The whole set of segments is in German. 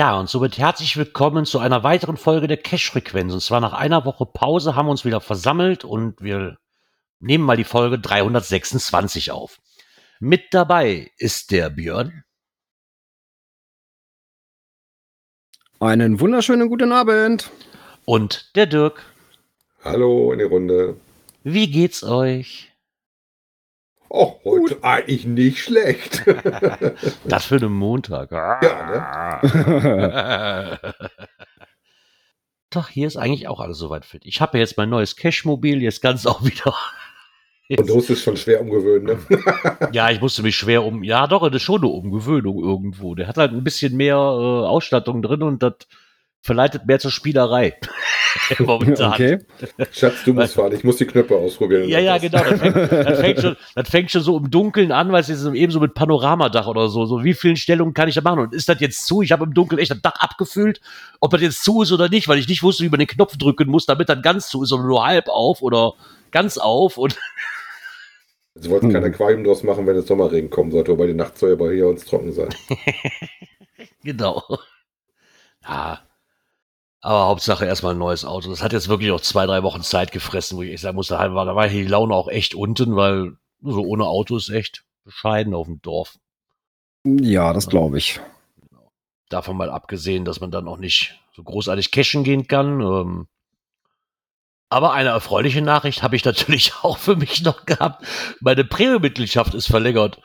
Ja, und somit herzlich willkommen zu einer weiteren Folge der Cash-Frequenz. Und zwar nach einer Woche Pause haben wir uns wieder versammelt und wir nehmen mal die Folge 326 auf. Mit dabei ist der Björn. Einen wunderschönen guten Abend. Und der Dirk. Hallo in die Runde. Wie geht's euch? Oh, heute Gut. eigentlich nicht schlecht. das für einen Montag. Ja, ne? Doch, hier ist eigentlich auch alles soweit fit. Ich habe ja jetzt mein neues Cash-Mobil, jetzt ganz auch wieder. Jetzt. Und du musst es schon schwer umgewöhnen, ne? ja, ich musste mich schwer um. Ja, doch, das ist schon eine Umgewöhnung irgendwo. Der hat halt ein bisschen mehr äh, Ausstattung drin und das verleitet mehr zur Spielerei. Momentan. Okay. Schatz, du musst fahren, ich muss die Knöpfe ausprobieren. Ja, ja, genau. Das fängt, das, fängt schon, das fängt schon so im Dunkeln an, weil es ist eben so mit Panoramadach oder so. So wie vielen Stellungen kann ich da machen? Und ist das jetzt zu? Ich habe im Dunkeln echt das Dach abgefüllt, ob das jetzt zu ist oder nicht, weil ich nicht wusste, wie man den Knopf drücken muss, damit dann ganz zu ist, sondern nur halb auf oder ganz auf. Und Sie wollten kein Aquarium draus machen, wenn es Sommerregen kommen sollte, wobei die Nacht soll ja bei hier uns trocken sein. genau. Ja, aber Hauptsache erstmal ein neues Auto. Das hat jetzt wirklich auch zwei, drei Wochen Zeit gefressen, wo ich echt sagen musste, da war die Laune auch echt unten, weil so ohne Auto ist echt bescheiden auf dem Dorf. Ja, das glaube ich. Davon mal abgesehen, dass man dann auch nicht so großartig cashen gehen kann. Ähm. aber eine erfreuliche Nachricht habe ich natürlich auch für mich noch gehabt. Meine Prämiemitgliedschaft ist verlängert.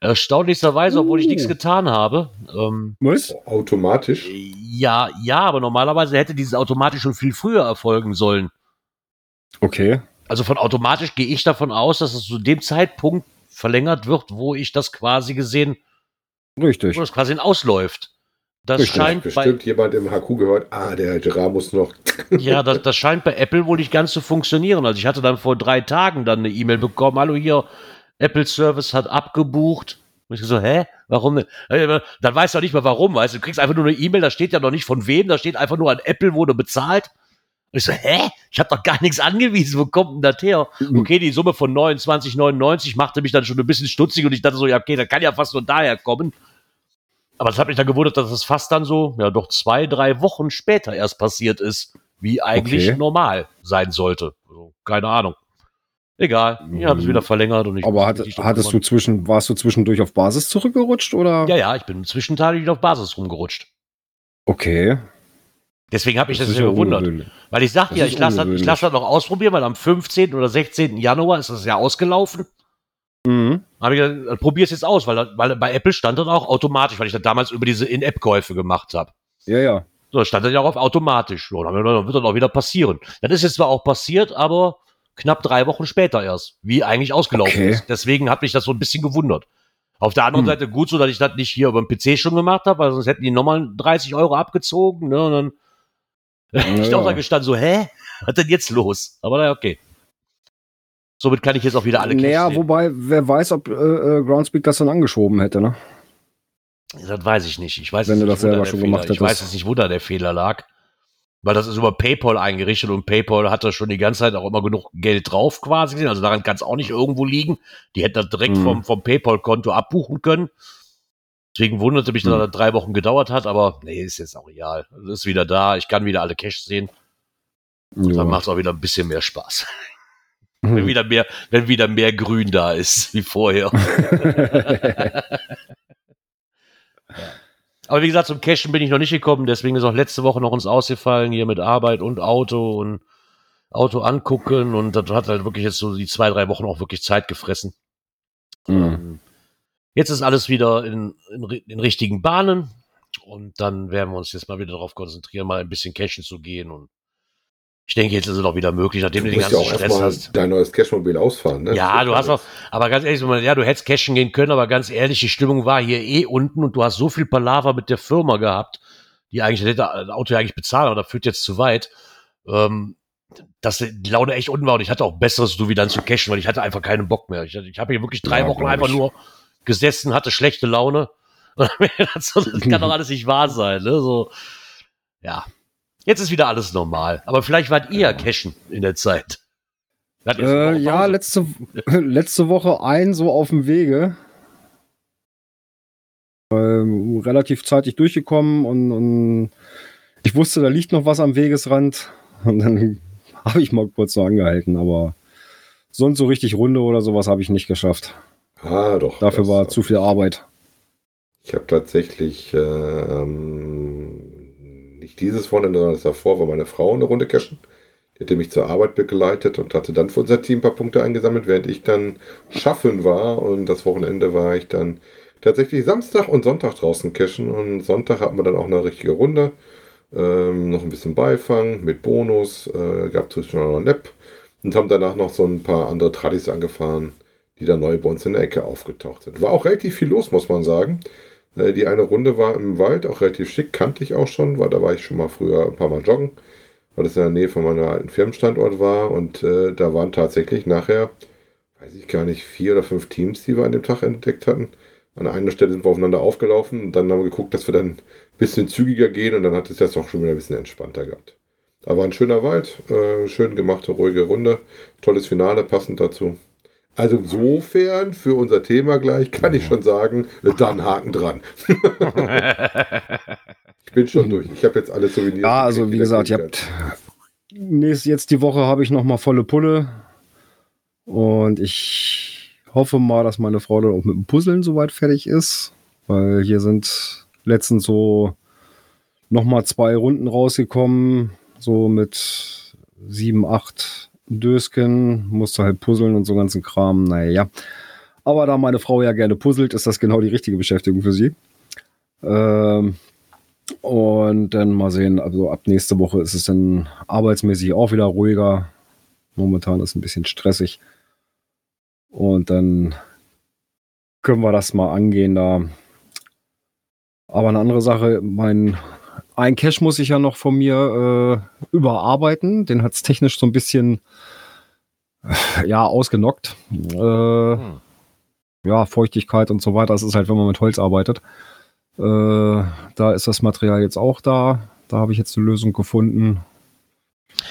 Erstaunlicherweise, obwohl ich nichts uh. getan habe. Ähm, Was? Automatisch? Ja, ja, aber normalerweise hätte dieses automatisch schon viel früher erfolgen sollen. Okay. Also von automatisch gehe ich davon aus, dass es zu dem Zeitpunkt verlängert wird, wo ich das quasi gesehen, Richtig. wo das quasi ausläuft. Das Richtig. scheint bestimmt bei, jemand im HQ gehört, ah, der Gerard muss noch. ja, das, das scheint bei Apple wohl nicht ganz zu funktionieren. Also ich hatte dann vor drei Tagen dann eine E-Mail bekommen, hallo hier, Apple Service hat abgebucht. Und ich so, hä? Warum? Äh, dann weißt du auch nicht mehr warum, weißt du? Du kriegst einfach nur eine E-Mail, da steht ja noch nicht von wem, da steht einfach nur an Apple wurde bezahlt. Und ich so, hä? Ich habe doch gar nichts angewiesen, wo kommt denn das her? Mhm. Okay, die Summe von 29,99 machte mich dann schon ein bisschen stutzig und ich dachte so, ja, okay, das kann ja fast nur daher kommen. Aber das hat mich dann gewundert, dass das fast dann so, ja, doch zwei, drei Wochen später erst passiert ist, wie eigentlich okay. normal sein sollte. Also, keine Ahnung. Egal, ich habe es wieder verlängert und ich. Aber hat, hattest du zwischen, warst du zwischendurch auf Basis zurückgerutscht oder? Ja, ja, ich bin zwischenzeitlich wieder auf Basis rumgerutscht. Okay. Deswegen habe ich das, das ja gewundert. Weil ich sagte ja, ich lasse das, lass das noch ausprobieren, weil am 15. oder 16. Januar ist das ja ausgelaufen. Mhm. Habe ich gesagt, probier es jetzt aus, weil, weil bei Apple stand das auch automatisch, weil ich das damals über diese In-App-Käufe gemacht habe. Ja, ja. So, stand das ja auch auf automatisch. So, dann wird das auch wieder passieren. Das ist jetzt zwar auch passiert, aber knapp drei Wochen später erst, wie eigentlich ausgelaufen okay. ist. Deswegen hat mich das so ein bisschen gewundert. Auf der anderen hm. Seite gut so, dass ich das nicht hier über den PC schon gemacht habe, weil sonst hätten die nochmal 30 Euro abgezogen. Ne? Und dann ja, ich auch da gestanden so, hä? Was denn jetzt los? Aber naja, okay. Somit kann ich jetzt auch wieder alle Naja, sehen. wobei, wer weiß, ob äh, äh, Groundspeak das dann angeschoben hätte, ne? Das weiß ich nicht. Ich weiß Wenn du das selber schon Fehler. gemacht hättest. Ich weiß jetzt nicht, wo da der Fehler lag weil das ist über PayPal eingerichtet und PayPal hat da schon die ganze Zeit auch immer genug Geld drauf quasi. Also daran kann es auch nicht irgendwo liegen. Die hätten das direkt mhm. vom, vom PayPal-Konto abbuchen können. Deswegen wunderte mich, dass mhm. das drei Wochen gedauert hat, aber nee, ist jetzt auch real. Es ist wieder da, ich kann wieder alle Cash sehen. Und ja. dann macht es auch wieder ein bisschen mehr Spaß. Mhm. Wenn, wieder mehr, wenn wieder mehr Grün da ist, wie vorher. Aber wie gesagt, zum Cashen bin ich noch nicht gekommen, deswegen ist auch letzte Woche noch uns ausgefallen, hier mit Arbeit und Auto und Auto angucken und das hat halt wirklich jetzt so die zwei, drei Wochen auch wirklich Zeit gefressen. Mhm. Jetzt ist alles wieder in, in, in, richtigen Bahnen und dann werden wir uns jetzt mal wieder darauf konzentrieren, mal ein bisschen cashen zu gehen und Ich denke, jetzt ist es auch wieder möglich, nachdem Du du den musst ja ganzen auch Stress hast. dein neues Cashmobil ausfahren, ne? Ja, du hast auch, aber ganz ehrlich, ja, du hättest cashen gehen können, aber ganz ehrlich, die Stimmung war hier eh unten und du hast so viel Palaver mit der Firma gehabt, die eigentlich, das hätte das Auto ja eigentlich bezahlen, aber das führt jetzt zu weit, ähm, dass die Laune echt unten war und ich hatte auch besseres du wie dann zu cashen, weil ich hatte einfach keinen Bock mehr. Ich, ich habe hier wirklich drei Ja, Wochen einfach nur gesessen, hatte schlechte Laune. Das kann doch alles nicht wahr sein, ne? So, ja. Jetzt ist wieder alles normal. Aber vielleicht wart ihr cashen in der Zeit. Äh, ja, letzte, letzte Woche ein so auf dem Wege. Ähm, relativ zeitig durchgekommen und, und ich wusste, da liegt noch was am Wegesrand. Und dann habe ich mal kurz so angehalten, aber sonst so richtig Runde oder sowas habe ich nicht geschafft. Ah, doch. Dafür war zu viel Arbeit. Ich habe tatsächlich ähm, nicht dieses Wochenende, sondern das davor war meine Frau eine Runde cashen. Die hatte mich zur Arbeit begleitet und hatte dann für unser Team ein paar Punkte eingesammelt, während ich dann schaffen war. Und das Wochenende war ich dann tatsächlich Samstag und Sonntag draußen cashen. Und Sonntag hatten wir dann auch eine richtige Runde. Ähm, noch ein bisschen Beifang mit Bonus, äh, gab zwischendurch noch ein Nap und haben danach noch so ein paar andere Tradis angefahren, die da neu bei uns in der Ecke aufgetaucht sind. War auch relativ viel los, muss man sagen. Äh, Die eine Runde war im Wald, auch relativ schick, kannte ich auch schon, weil da war ich schon mal früher ein paar Mal joggen, weil das in der Nähe von meinem alten Firmenstandort war und äh, da waren tatsächlich nachher, weiß ich gar nicht, vier oder fünf Teams, die wir an dem Tag entdeckt hatten. An einer Stelle sind wir aufeinander aufgelaufen und dann haben wir geguckt, dass wir dann ein bisschen zügiger gehen und dann hat es das auch schon wieder ein bisschen entspannter gehabt. Da war ein schöner Wald, äh, schön gemachte, ruhige Runde, tolles Finale passend dazu. Also insofern, für unser Thema gleich, kann ich schon sagen, dann Haken dran. ich bin schon durch. Ich habe jetzt alle Souvenirs. Ja, also wie gesagt, ihr habt nächst, jetzt die Woche habe ich noch mal volle Pulle und ich hoffe mal, dass meine Frau dann auch mit dem Puzzeln soweit fertig ist, weil hier sind letztens so noch mal zwei Runden rausgekommen, so mit sieben, acht Dösken, musste halt puzzeln und so ganzen Kram, naja. Aber da meine Frau ja gerne puzzelt, ist das genau die richtige Beschäftigung für sie. Ähm, und dann mal sehen, also ab nächste Woche ist es dann arbeitsmäßig auch wieder ruhiger. Momentan ist ein bisschen stressig. Und dann können wir das mal angehen da. Aber eine andere Sache, mein ein Cache muss ich ja noch von mir äh, überarbeiten. Den hat es technisch so ein bisschen äh, ja ausgenockt. Äh, Hm. ja, Feuchtigkeit und so weiter. Das ist halt, wenn man mit Holz arbeitet. Äh, da ist das Material jetzt auch da. Da habe ich jetzt eine Lösung gefunden.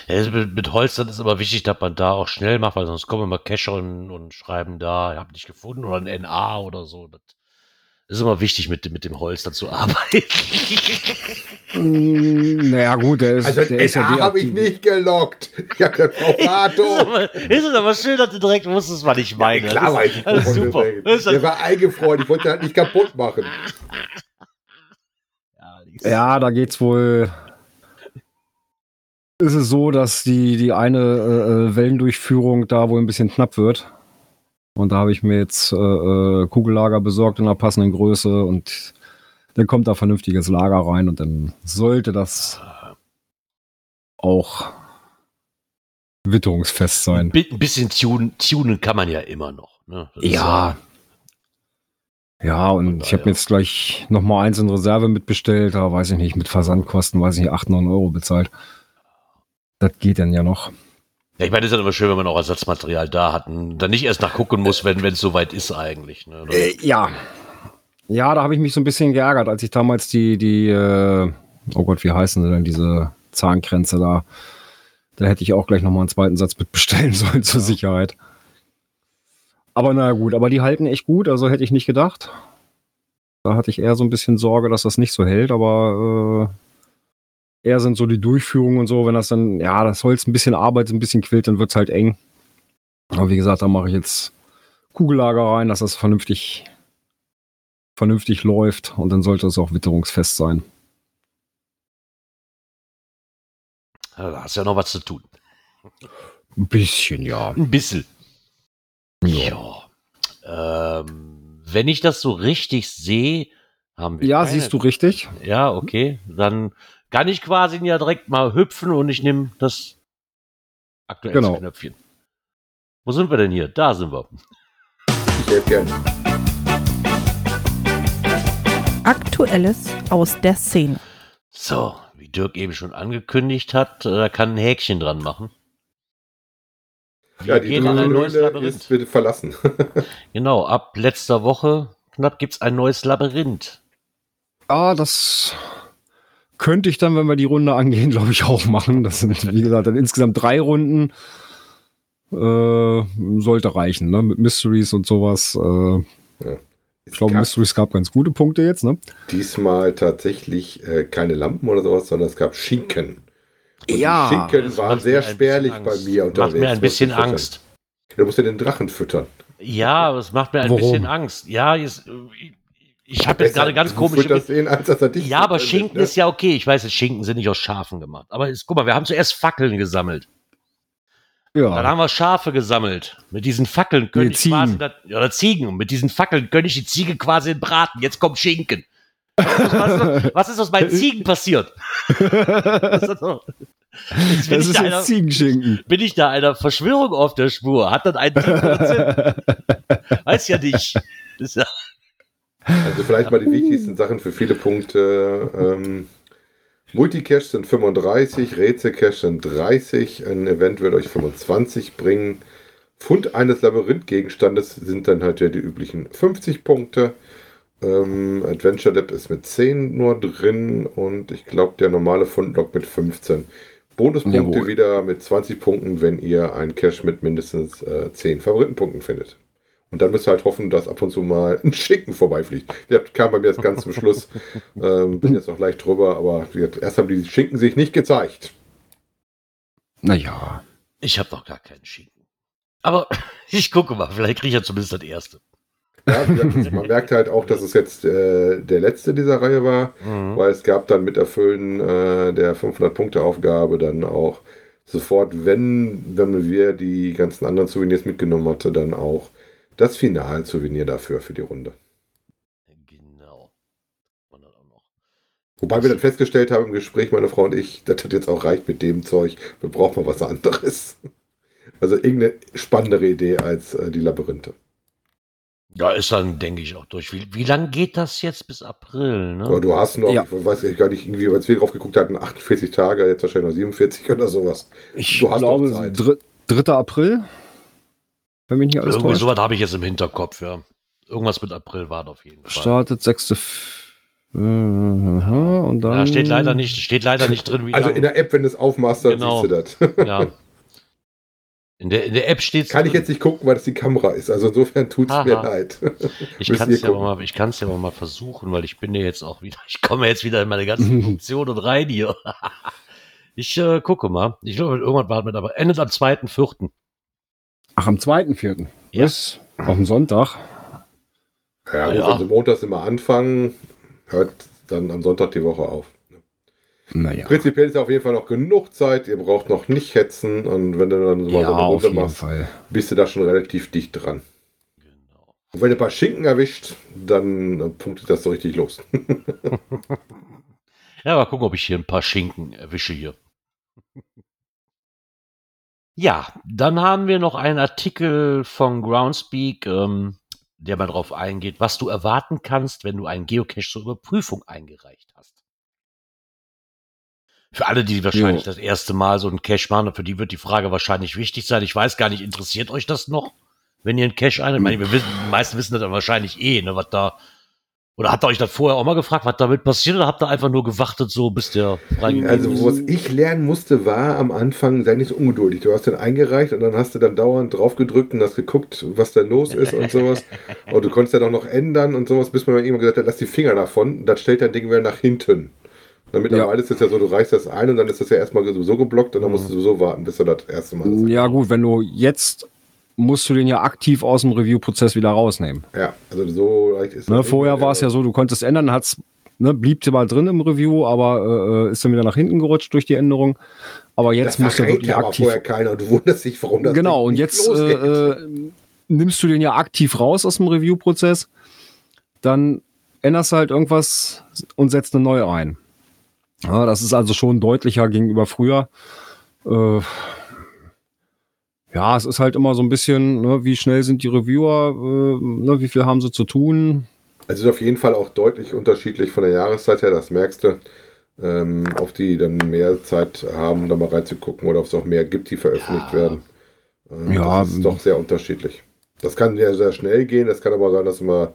Ja, mit, mit Holz, dann ist aber wichtig, dass man da auch schnell macht, weil sonst kommen immer Cacher und, und schreiben da, ich habe nicht gefunden oder ein NA oder so. Das ist immer wichtig, mit, mit dem Holz dann zu arbeiten. Mm, naja, gut, der ist, Also der ist ja habe ich nicht gelockt. Ich habe das ist, Profato. ist es aber schön, dass du direkt wusstest, was ich meine. Klar das, weiß ich, das ist super. Das Der war eingefroren. Ich wollte halt nicht kaputt machen. ja, Ja, da geht's wohl. Ist es so, dass die, die eine äh, äh, Wellendurchführung da wohl ein bisschen knapp wird. Und da habe ich mir jetzt äh, äh, Kugellager besorgt in einer passenden Größe und dann kommt da vernünftiges Lager rein und dann sollte das auch witterungsfest sein. Ein bisschen tunen, tunen kann man ja immer noch. Ne? Ja. Ja, und ich habe mir jetzt gleich noch mal eins in Reserve mitbestellt. Da weiß ich nicht, mit Versandkosten, weiß ich nicht, 8, 9 Euro bezahlt. Das geht dann ja noch. Ja, ich meine, es ist ja immer schön, wenn man auch Ersatzmaterial da hat und dann nicht erst nachgucken muss, wenn es soweit ist eigentlich. Ne? Äh, ja. Ja, da habe ich mich so ein bisschen geärgert, als ich damals die, die, äh, oh Gott, wie heißen sie denn, diese Zahnkränze da. Da hätte ich auch gleich nochmal einen zweiten Satz mitbestellen sollen zur Sicherheit. Aber na gut, aber die halten echt gut, also hätte ich nicht gedacht. Da hatte ich eher so ein bisschen Sorge, dass das nicht so hält, aber äh, eher sind so die Durchführungen und so, wenn das dann, ja, das Holz ein bisschen arbeitet, ein bisschen quillt, dann wird es halt eng. Aber wie gesagt, da mache ich jetzt Kugellager rein, dass das vernünftig, vernünftig läuft und dann sollte es auch witterungsfest sein. Ja, Da hast du ja noch was zu tun. Ein bisschen, ja. Ein bisschen. Ja. Ähm, wenn ich das so richtig sehe, haben wir. Ja, siehst du richtig. Ja, okay. Dann kann ich quasi ja direkt mal hüpfen und ich nehme das Aktuelles Genau. Knöpfchen. Wo sind wir denn hier? Da sind wir. Ich helfe gerne. Aktuelles aus der Szene. So, wie Dirk eben schon angekündigt hat, äh, da kann ein Häkchen dran machen. Wir Ja, die gehen in ein neues Labyrinth. ist bitte verlassen. Genau, ab letzter Woche knapp gibt's ein neues Labyrinth. Ah, das könnte ich dann, wenn wir die Runde angehen, glaube ich, auch machen. Das sind, wie gesagt, dann insgesamt drei Runden. Äh, sollte reichen, ne? Mit Mysteries und sowas. Äh, ich glaube, Mysteries gab ganz gute Punkte jetzt, ne? diesmal tatsächlich äh, keine Lampen oder sowas, sondern es gab Schinken. Und die Ja, Schinken waren sehr spärlich bei mir unterwegs. Macht mir ein bisschen. Angst. Du musst ja den Drachen füttern. Ja, aber es macht mir ein Warum? bisschen Angst. Ja, jetzt, ich, habe jetzt gerade ganz er dich Ja, aber Schinken ne? ist ja okay. Ich weiß, Schinken sind nicht aus Schafen gemacht. Aber jetzt, guck mal, wir haben zuerst Fackeln gesammelt. Dann Ja. haben wir Schafe gesammelt. Mit diesen Fackeln könnte Nee, ich Ziegen. quasi, ja, oder Ziegen. Und mit diesen Fackeln könnte ich die Ziege quasi braten. Jetzt kommt Schinken. Was, was ist aus meinen Ziegen passiert? Ist Jetzt bin, Das ich ist da jetzt einer, Ziegenschinken. bin ich da einer Verschwörung auf der Spur? Hat das einen? Weiß ja nicht. Das ist ja, Also vielleicht mal die wichtigsten Sachen für viele Punkte. Ähm, Multicache sind 35, Rätselcache sind 30, ein Event wird euch 25 bringen. Fund eines Labyrinthgegenstandes sind dann halt ja die üblichen 50 Punkte. Ähm, Adventure Lab ist mit 10 nur drin und ich glaube der normale Fundlog mit 15. Bonuspunkte Jawohl. wieder mit 20 Punkten, wenn ihr einen Cache mit mindestens äh, 10 Favoritenpunkten findet. Und dann müsst ihr halt hoffen, dass ab und zu mal ein Schinken vorbeifliegt. Der kam bei mir jetzt ganz zum Schluss. Ähm, bin jetzt noch leicht drüber, aber erst haben die Schinken sich nicht gezeigt. Naja. ich habe noch gar keinen Schinken. Aber ich gucke mal, vielleicht kriege ich ja zumindest das erste. Ja, gesagt, man merkt halt auch, dass es jetzt äh, der letzte dieser Reihe war, Mhm. weil es gab dann mit Erfüllen äh, der 500-Punkte-Aufgabe dann auch sofort, wenn, wenn wir die ganzen anderen Souvenirs mitgenommen hatte, dann auch das Final-Souvenir dafür für die Runde. Genau. Und dann auch noch. Wobei wir dann festgestellt haben im Gespräch, meine Frau und ich, das hat jetzt auch reicht mit dem Zeug, wir brauchen mal was anderes. Also irgendeine spannendere Idee als äh, die Labyrinthe. Ja, ist dann, denke ich, auch durch. Wie, wie lange geht das jetzt bis April? Ne? Aber du hast noch, Ja. ich weiß ich gar nicht, irgendwie, als wir drauf geguckt hatten, 48 Tage, jetzt wahrscheinlich noch 47 oder sowas. Ich Du hast glaube, noch Zeit. dr 3. April. Wenn mich nicht alles Irgendwie täuscht. sowas habe ich jetzt im Hinterkopf, ja. Irgendwas mit April war das auf jeden Fall. Startet 6. F- äh, und dann. Ja, steht leider nicht, steht leider nicht drin, wie Also lang. in der App, wenn du es aufmachst, dann Genau. siehst du das. ja. In der, in der App steht Kann ich jetzt nicht gucken, weil das die Kamera ist. Also insofern tut es mir Aha. leid. Ich kann es ja, mal- ich kann's ja aber mal versuchen, weil ich bin ja jetzt auch wieder, ich komme jetzt wieder in meine ganzen Funktionen rein hier. Ich äh, gucke mal. Ich glaube, irgendwann war mit, aber endet am 2.4. Ach, am 2.4. Ja. Ist auf dem Sonntag. Ja, Ja. ja. Also montags immer anfangen, hört dann am Sonntag die Woche auf. Naja. Prinzipiell ist auf jeden Fall noch genug Zeit. Ihr braucht noch nicht hetzen. Und wenn du dann so mal Ja, so eine auf Runde machst, Fall. bist du da schon relativ dicht dran. Genau. Und wenn du ein paar Schinken erwischt, dann äh, punktet das so richtig los. Ja, mal gucken, ob ich hier ein paar Schinken erwische hier. Ja, dann haben wir noch einen Artikel von Groundspeak, ähm, der mal darauf eingeht, was du erwarten kannst, wenn du einen Geocache zur Überprüfung eingereicht hast. Für alle, die wahrscheinlich Jo. das erste Mal so einen Cache machen, für die wird die Frage wahrscheinlich wichtig sein. Ich weiß gar nicht, interessiert euch das noch, wenn ihr einen Cache ein? Ich meine, wir wissen, die meisten wissen das dann wahrscheinlich eh, ne, was da. Oder habt ihr euch das vorher auch mal gefragt, was damit passiert, oder habt ihr einfach nur gewartet, so bis der freigegeben Also, ist? was ich lernen musste, war am Anfang, sei nicht so ungeduldig. Du hast den eingereicht und dann hast du dann dauernd drauf gedrückt und hast geguckt, was da los ist und sowas. Und du konntest ja auch noch ändern und sowas, bis man mir irgendwann gesagt hat, lass die Finger davon. Dann stellt dein Ding wieder nach hinten. Und mittlerweile ist es ja so, du reichst das ein und dann ist das ja erstmal sowieso geblockt und dann musst du sowieso warten, bis du das erste Mal. das- Ja, gut, wenn du jetzt musst du den ja aktiv aus dem Review-Prozess wieder rausnehmen. Ja, also so leicht ist Ne, vorher war es ja so, du konntest ändern, hat's, ne, blieb mal drin im Review, aber äh, ist dann wieder nach hinten gerutscht durch die Änderung. Aber jetzt Das musst du wirklich ja aber aktiv. vorher keiner du wunderst dich, warum das Genau, und jetzt äh, äh, nimmst du den ja aktiv raus aus dem Review-Prozess, dann änderst du halt irgendwas und setzt eine neue ein. Ja, das ist also schon deutlicher gegenüber früher. Äh, Ja, es ist halt immer so ein bisschen, ne, wie schnell sind die Reviewer, äh, ne, wie viel haben sie zu tun. Also ist auf jeden Fall auch deutlich unterschiedlich von der Jahreszeit her, das merkst du. Ähm, auf die dann mehr Zeit haben, da mal reinzugucken oder ob es auch mehr gibt, die veröffentlicht Ja. werden. Ähm, Ja. Das ist doch sehr unterschiedlich. Das kann ja sehr schnell gehen, das kann aber sein, dass wir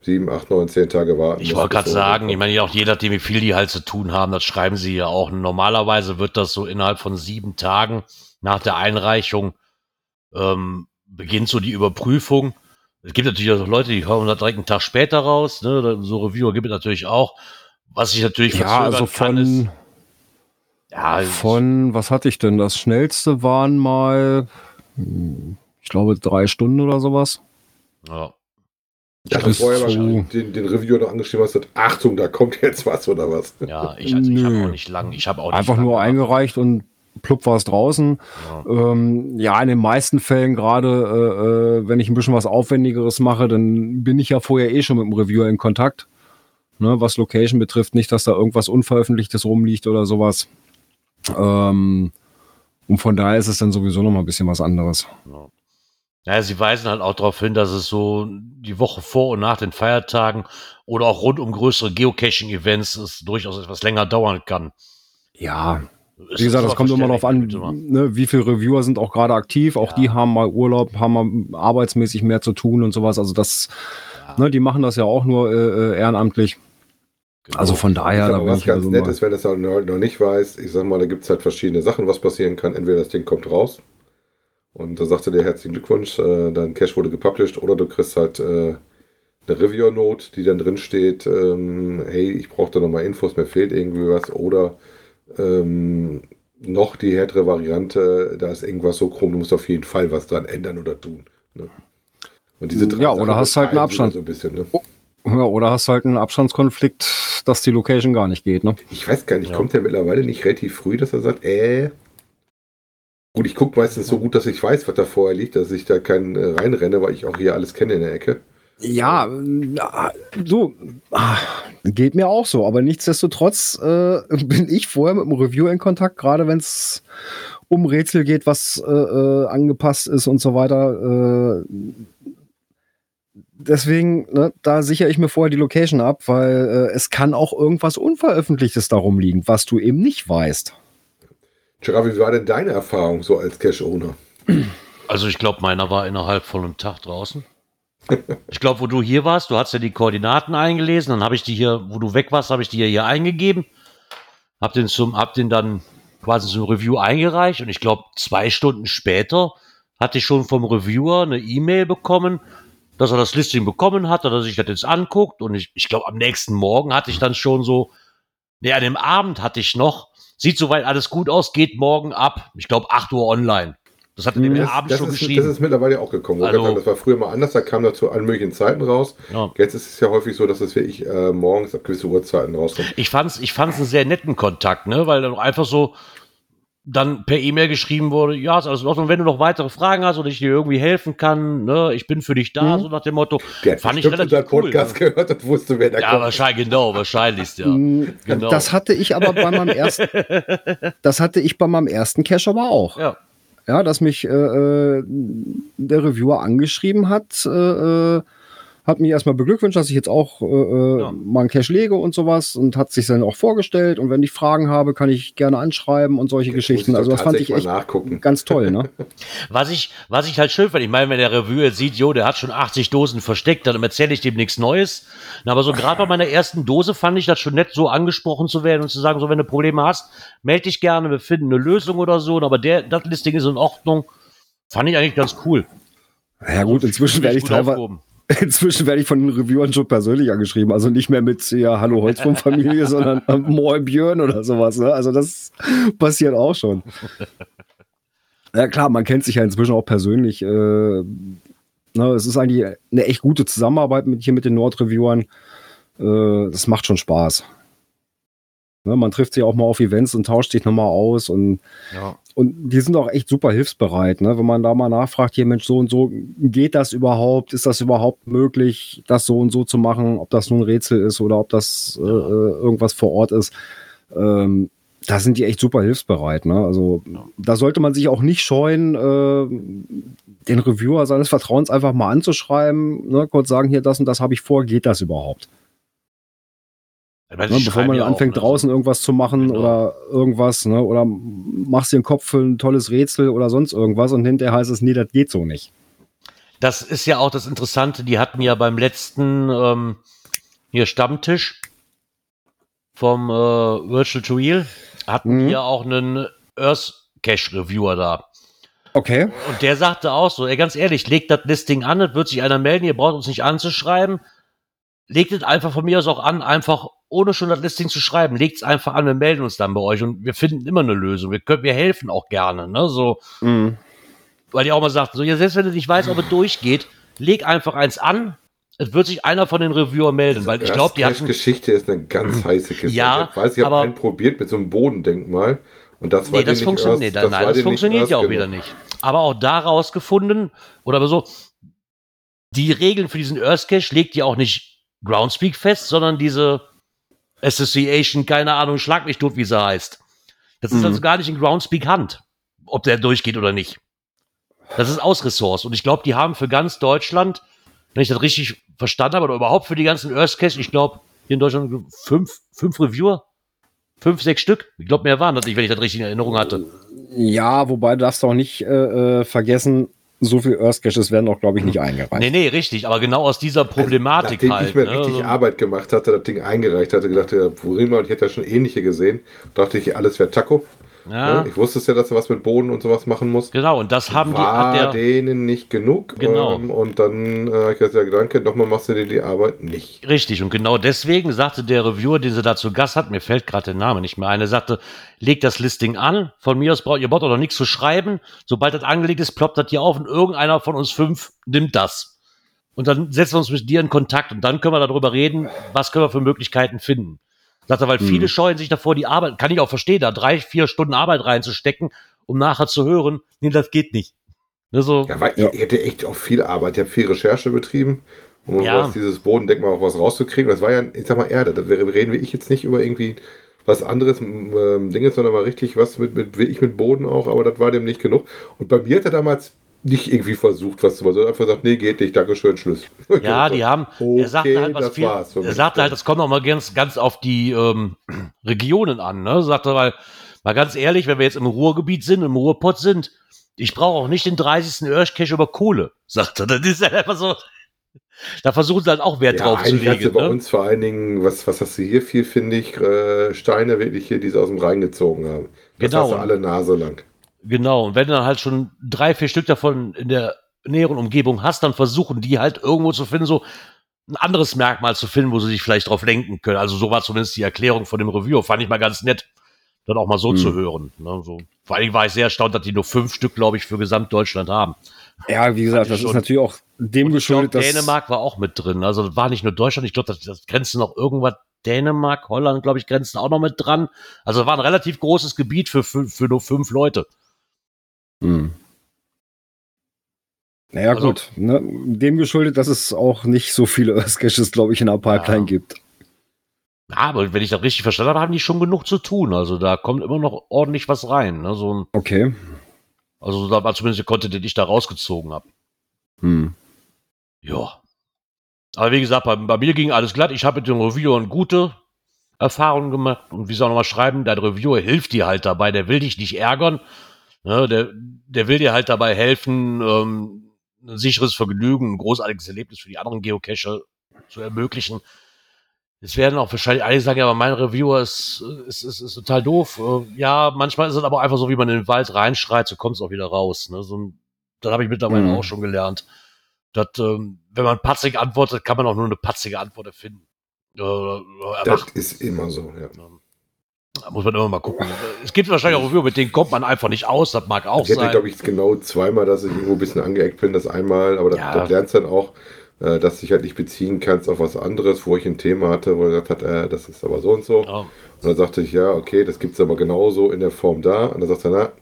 sieben, acht, neun, zehn Tage warten. Ich wollte gerade sagen, ich meine, auch je nachdem, wie viel die halt zu tun haben, das schreiben sie ja auch. Normalerweise wird das so innerhalb von sieben Tagen nach der Einreichung ähm, beginnt so die Überprüfung. Es gibt natürlich auch Leute, die kommen da direkt einen Tag später raus. Ne? So Reviewer gibt es natürlich auch. Was sich natürlich Ja, also kann, von, ist, ja, von, was hatte ich denn? Das schnellste waren mal, hm, ich glaube, drei Stunden oder sowas. ja. Ja, bis das vorher wahrscheinlich den, den Reviewer noch angeschrieben hast, Achtung, da kommt jetzt was oder was. Ja, ich, also, ich habe auch nicht lang. Ich habe auch nicht Einfach lang nur gemacht. eingereicht und plupp war es draußen. Ja. Ähm, ja, in den meisten Fällen, gerade äh, äh, wenn ich ein bisschen was Aufwendigeres mache, dann bin ich ja vorher eh schon mit dem Reviewer in Kontakt. Ne, was Location betrifft, nicht, dass da irgendwas Unveröffentlichtes rumliegt oder sowas. Ähm, und von daher ist es dann sowieso noch mal ein bisschen was anderes. Ja, sie weisen halt auch darauf hin, dass es so die Woche vor und nach den Feiertagen oder auch rund um größere Geocaching-Events es durchaus etwas länger dauern kann. Ja, wie gesagt, das kommt immer darauf an, ne, wie viele Reviewer sind auch gerade aktiv. Auch Ja. die haben mal Urlaub, haben mal arbeitsmäßig mehr zu tun und sowas. Also das, Ja. ne, die machen das ja auch nur äh, äh, ehrenamtlich. Genau. Also von daher, ist da was ich ganz also nett ist, wenn es halt noch noch nicht weiß, ich sag mal, da gibt es halt verschiedene Sachen, was passieren kann. Entweder das Ding kommt raus und da sagte der herzlichen Glückwunsch, äh, dein Cache wurde gepublished oder du kriegst halt äh, eine Reviewer-Note, die dann drin steht, ähm, hey, ich brauche da nochmal Infos, mir fehlt irgendwie was oder ähm, noch die härtere Variante, da ist irgendwas so krumm, du musst auf jeden Fall was dran ändern oder tun. Ne? Und diese drei Ja, oder Sachen hast halt einen Abstand. So ein bisschen, ne? Ja, oder hast halt einen Abstandskonflikt, dass die Location gar nicht geht, ne? Ich weiß gar nicht, Ja. kommt der mittlerweile nicht relativ früh, dass er sagt, äh. Gut, ich gucke meistens so gut, dass ich weiß, was da vorher liegt, dass ich da keinen äh, reinrenne, weil ich auch hier alles kenne in der Ecke. Ja, äh, so, ah, geht mir auch so, aber nichtsdestotrotz äh, bin ich vorher mit dem Review in Kontakt, gerade wenn es um Rätsel geht, was äh, äh, angepasst ist und so weiter. Äh, deswegen, ne, da sichere ich mir vorher die Location ab, weil äh, es kann auch irgendwas Unveröffentlichtes darum liegen, was du eben nicht weißt. Gerard, wie war denn deine Erfahrung so als Cache-Owner? Also ich glaube, meiner war innerhalb von einem Tag draußen. Ich glaube, wo du hier warst, du hast ja die Koordinaten eingelesen, dann habe ich die hier, wo du weg warst, habe ich die hier eingegeben, habe den zum, hab den dann quasi zum Review eingereicht und ich glaube, zwei Stunden später hatte ich schon vom Reviewer eine E-Mail bekommen, dass er das Listing bekommen hat, dass er sich das jetzt anguckt und ich, ich glaube, am nächsten Morgen hatte ich dann schon so, nee, an dem Abend hatte ich noch, sieht soweit alles gut aus, geht morgen ab, ich glaube, 8 Uhr online. Das der mir Das, abends das, schon ist, geschrieben. das ist mittlerweile auch gekommen. Also- das war früher mal anders, da kam das zu allen möglichen Zeiten raus. Ja. Jetzt ist es ja häufig so, dass es wirklich äh, morgens ab gewisse Uhrzeiten rauskommt. Ich fand's, ich fand's einen sehr netten Kontakt, ne, weil dann einfach so dann per E-Mail geschrieben wurde, ja, ist alles in Ordnung, wenn du noch weitere Fragen hast oder ich dir irgendwie helfen kann, ne, ich bin für dich da, Mhm. so nach dem Motto. Der hat Fand ich relativ unseren cool, Podcast gehört und wusste, wer da Ja, kommt. wahrscheinlich, genau, wahrscheinlich, ja. Mm, Genau. Das hatte ich aber bei meinem ersten, das hatte ich bei meinem ersten Cache aber auch. Ja. Ja, dass mich äh, äh, der Reviewer angeschrieben hat, äh, äh, hat mich erstmal beglückwünscht, dass ich jetzt auch äh, äh, Ja. mal einen Cache lege und sowas und hat sich dann auch vorgestellt und wenn ich Fragen habe, kann ich gerne anschreiben und solche Geschichten. Muss Also das fand ich echt nachgucken. ganz toll, ne? Was ich, was ich halt schön fand, ich meine, wenn der Reviewer jetzt sieht, jo, der hat schon 80 Dosen versteckt, dann erzähle ich dem nichts Neues. Na, aber so gerade bei meiner ersten Dose fand ich das schon nett, so angesprochen zu werden und zu sagen, so, wenn du Probleme hast, melde dich gerne, wir finden eine Lösung oder so, aber der, das Listing ist in Ordnung. Fand ich eigentlich ganz cool. Ja gut, inzwischen werde ich teilweise, aufgehoben. inzwischen werde ich von den Reviewern schon persönlich angeschrieben. Also nicht mehr mit ja, Hallo Holzwurm-Familie, sondern äh, Moin Björn oder sowas. Ne? Also das passiert auch schon. Ja klar, man kennt sich ja inzwischen auch persönlich. Äh, ne, es ist eigentlich eine echt gute Zusammenarbeit mit hier mit den Nordreviewern. Äh, das macht schon Spaß. Ne, man trifft sich auch mal auf Events und tauscht sich nochmal aus und Ja. und die sind auch echt super hilfsbereit, ne? Wenn man da mal nachfragt, hier Mensch, so und so, geht das überhaupt? Ist das überhaupt möglich, das so und so zu machen? Ob das nun ein Rätsel ist oder ob das äh, äh, irgendwas vor Ort ist. Ähm, da sind die echt super hilfsbereit. Ne? Also da sollte man sich auch nicht scheuen, äh, den Reviewer seines Vertrauens einfach mal anzuschreiben, ne? kurz sagen, hier das und das habe ich vor, geht das überhaupt? Ne, bevor man anfängt, auch, ne? draußen irgendwas zu machen genau. oder irgendwas, ne? oder machst dir einen Kopf für ein tolles Rätsel oder sonst irgendwas und hinterher heißt es, nee, das geht so nicht. Das ist ja auch das Interessante, die hatten ja beim letzten ähm, hier Stammtisch vom äh, Virtual to Real, hatten mhm. wir auch einen Earth Cache Reviewer da. Okay. Und der sagte auch so, ey, ganz ehrlich, legt das Listing an, es wird sich einer melden, ihr braucht uns nicht anzuschreiben. Legt es einfach von mir aus auch an, einfach ohne schon das Listing zu schreiben, legt es einfach an, wir melden uns dann bei euch und wir finden immer eine Lösung. Wir, können, wir helfen auch gerne, ne? So, mhm. weil die auch mal sagt, so, ja, selbst wenn du nicht weißt, ob es durchgeht, leg einfach eins an. Es wird sich einer von den Reviewer melden, weil ich glaube, die hatten. Geschichte ist eine ganz heiße Kiste. Ja, ich weiß, ich habe einen probiert mit so einem Bodendenkmal. Und das war nee, das, funktio nee, das, nein, das funktioniert ja auch genug. wieder nicht. Aber auch daraus gefunden, oder so, die Regeln für diesen Earth Cache legt ja auch nicht Groundspeak fest, sondern diese Association, keine Ahnung, schlag mich tot, wie sie heißt. Das ist mhm. also gar nicht in Groundspeak Hand, ob der durchgeht oder nicht. Das ist ausresourced. Und ich glaube, die haben für ganz Deutschland, wenn ich das richtig verstanden habe, oder überhaupt für die ganzen Earthcasts, ich glaube, hier in Deutschland fünf, fünf Reviewer, fünf, sechs Stück. Ich glaube, mehr waren das nicht, wenn ich das richtig in Erinnerung hatte. Ja, wobei du darfst auch nicht äh, äh vergessen, so viel Earth Caches werden auch, glaube ich, nicht eingereicht. Nee, nee, richtig. Aber genau aus dieser Problematik also, nachdem halt. ich mir ne? richtig also, Arbeit gemacht hatte, das Ding eingereicht hatte, gedacht, ja, worin man, ich hätte ja schon ähnliche gesehen, dachte ich, alles wäre Taco. Ja. Ich wusste es ja, dass er was mit Boden und sowas machen muss. Genau, und das haben War die. Der, denen nicht genug. Genau. Ähm, und dann äh, habe ich gesagt, ja, Gedanke, nochmal machst du dir die Arbeit nicht. Richtig, und genau deswegen sagte der Reviewer, den sie da zu Gast hat, mir fällt gerade der Name nicht mehr ein, er sagte, leg das Listing an, von mir aus braucht ihr braucht auch noch nichts zu schreiben. Sobald das angelegt ist, ploppt das hier auf und irgendeiner von uns fünf nimmt das. Und dann setzen wir uns mit dir in Kontakt und dann können wir darüber reden, was können wir für Möglichkeiten finden. Sagt er, weil viele hm. scheuen sich davor, die Arbeit, kann ich auch verstehen, da drei, vier Stunden Arbeit reinzustecken, um nachher zu hören, nee, das geht nicht. Ne, so, ja, weil ja. ich hätte echt auch viel Arbeit. Ich habe viel Recherche betrieben, um ja. aus dieses Bodendenkmal auch was rauszukriegen. Das war ja, ich sag mal, Erde. Da reden wir ich jetzt nicht über irgendwie was anderes ähm, Dinge, sondern mal richtig was mit, mit, ich mit Boden auch, aber das war dem nicht genug. Und bei mir hat er damals nicht irgendwie versucht, was zu machen, sondern einfach gesagt, nee, geht nicht, Dankeschön, Schluss. Ja, die haben, okay, er sagte halt, was viel, er sagte halt, das kommt auch mal ganz, ganz auf die ähm, Regionen an, ne, sagte, weil, mal ganz ehrlich, wenn wir jetzt im Ruhrgebiet sind, im Ruhrpott sind, ich brauche auch nicht den 30. Örschcash über Kohle, sagt er, das ist halt einfach so, da versuchen sie halt auch Wert ja, drauf zu legen. Ne? bei uns vor allen Dingen, was, was hast du hier viel, finde ich, äh, Steine wirklich hier, die sie aus dem Rhein gezogen haben. Das genau. hast du alle Nase lang. Genau, und wenn du dann halt schon drei, vier Stück davon in der näheren Umgebung hast, dann versuchen die halt irgendwo zu finden, so ein anderes Merkmal zu finden, wo sie sich vielleicht drauf lenken können. Also so war zumindest die Erklärung von dem Review. Fand ich mal ganz nett, dann auch mal so hm. zu hören. Ne, so. Vor allem war ich sehr erstaunt, dass die nur fünf Stück, glaube ich, für Gesamtdeutschland haben. Ja, wie gesagt, das ist natürlich auch dem geschuldet, dass Dänemark war auch mit drin. Also war nicht nur Deutschland, ich glaube, das, das grenzt noch irgendwas Dänemark, Holland, glaube ich, grenzen auch noch mit dran. Also war ein relativ großes Gebiet für, für, für nur fünf Leute. Hm. Naja, also, gut. Ne? Dem geschuldet, dass es auch nicht so viele Earth glaube ich, in der Pipeline ja. gibt. Ja, aber wenn ich das richtig verstanden habe, haben die schon genug zu tun. Also da kommt immer noch ordentlich was rein. Ne? So ein, okay. Also da war zumindest der Content, den ich da rausgezogen habe. Hm. Ja. Aber wie gesagt, bei, bei, mir ging alles glatt. Ich habe mit dem Reviewer eine gute Erfahrung gemacht. Und wie soll ich nochmal schreiben, dein Reviewer hilft dir halt dabei. Der will dich nicht ärgern. Ne, der, der will dir halt dabei helfen, ähm, ein sicheres Vergnügen, ein großartiges Erlebnis für die anderen Geocacher zu ermöglichen. Es werden auch wahrscheinlich einige sagen, ja, aber mein Reviewer ist, ist, ist, ist total doof. Äh, ja, manchmal ist es aber einfach so, wie man in den Wald reinschreit, so kommt es auch wieder raus. Ne? So, das habe ich mittlerweile mhm. auch schon gelernt. Dass, ähm, wenn man patzig antwortet, kann man auch nur eine patzige Antwort erfinden. Äh, das ist immer so, ja. Da muss man immer mal gucken. Es gibt wahrscheinlich auch Reviewer, mit denen kommt man einfach nicht aus. Das mag auch ich sein. Ich glaube ich, genau zweimal, dass ich irgendwo ein bisschen angeeckt bin. Das einmal, aber das, ja. das lernst dann auch, äh, dass du dich halt nicht beziehen kannst auf was anderes, wo ich ein Thema hatte, wo er gesagt hat, äh, das ist aber so und so. Oh. Und dann sagte ich, ja, okay, das gibt es aber genauso in der Form da. Und dann sagt er, na,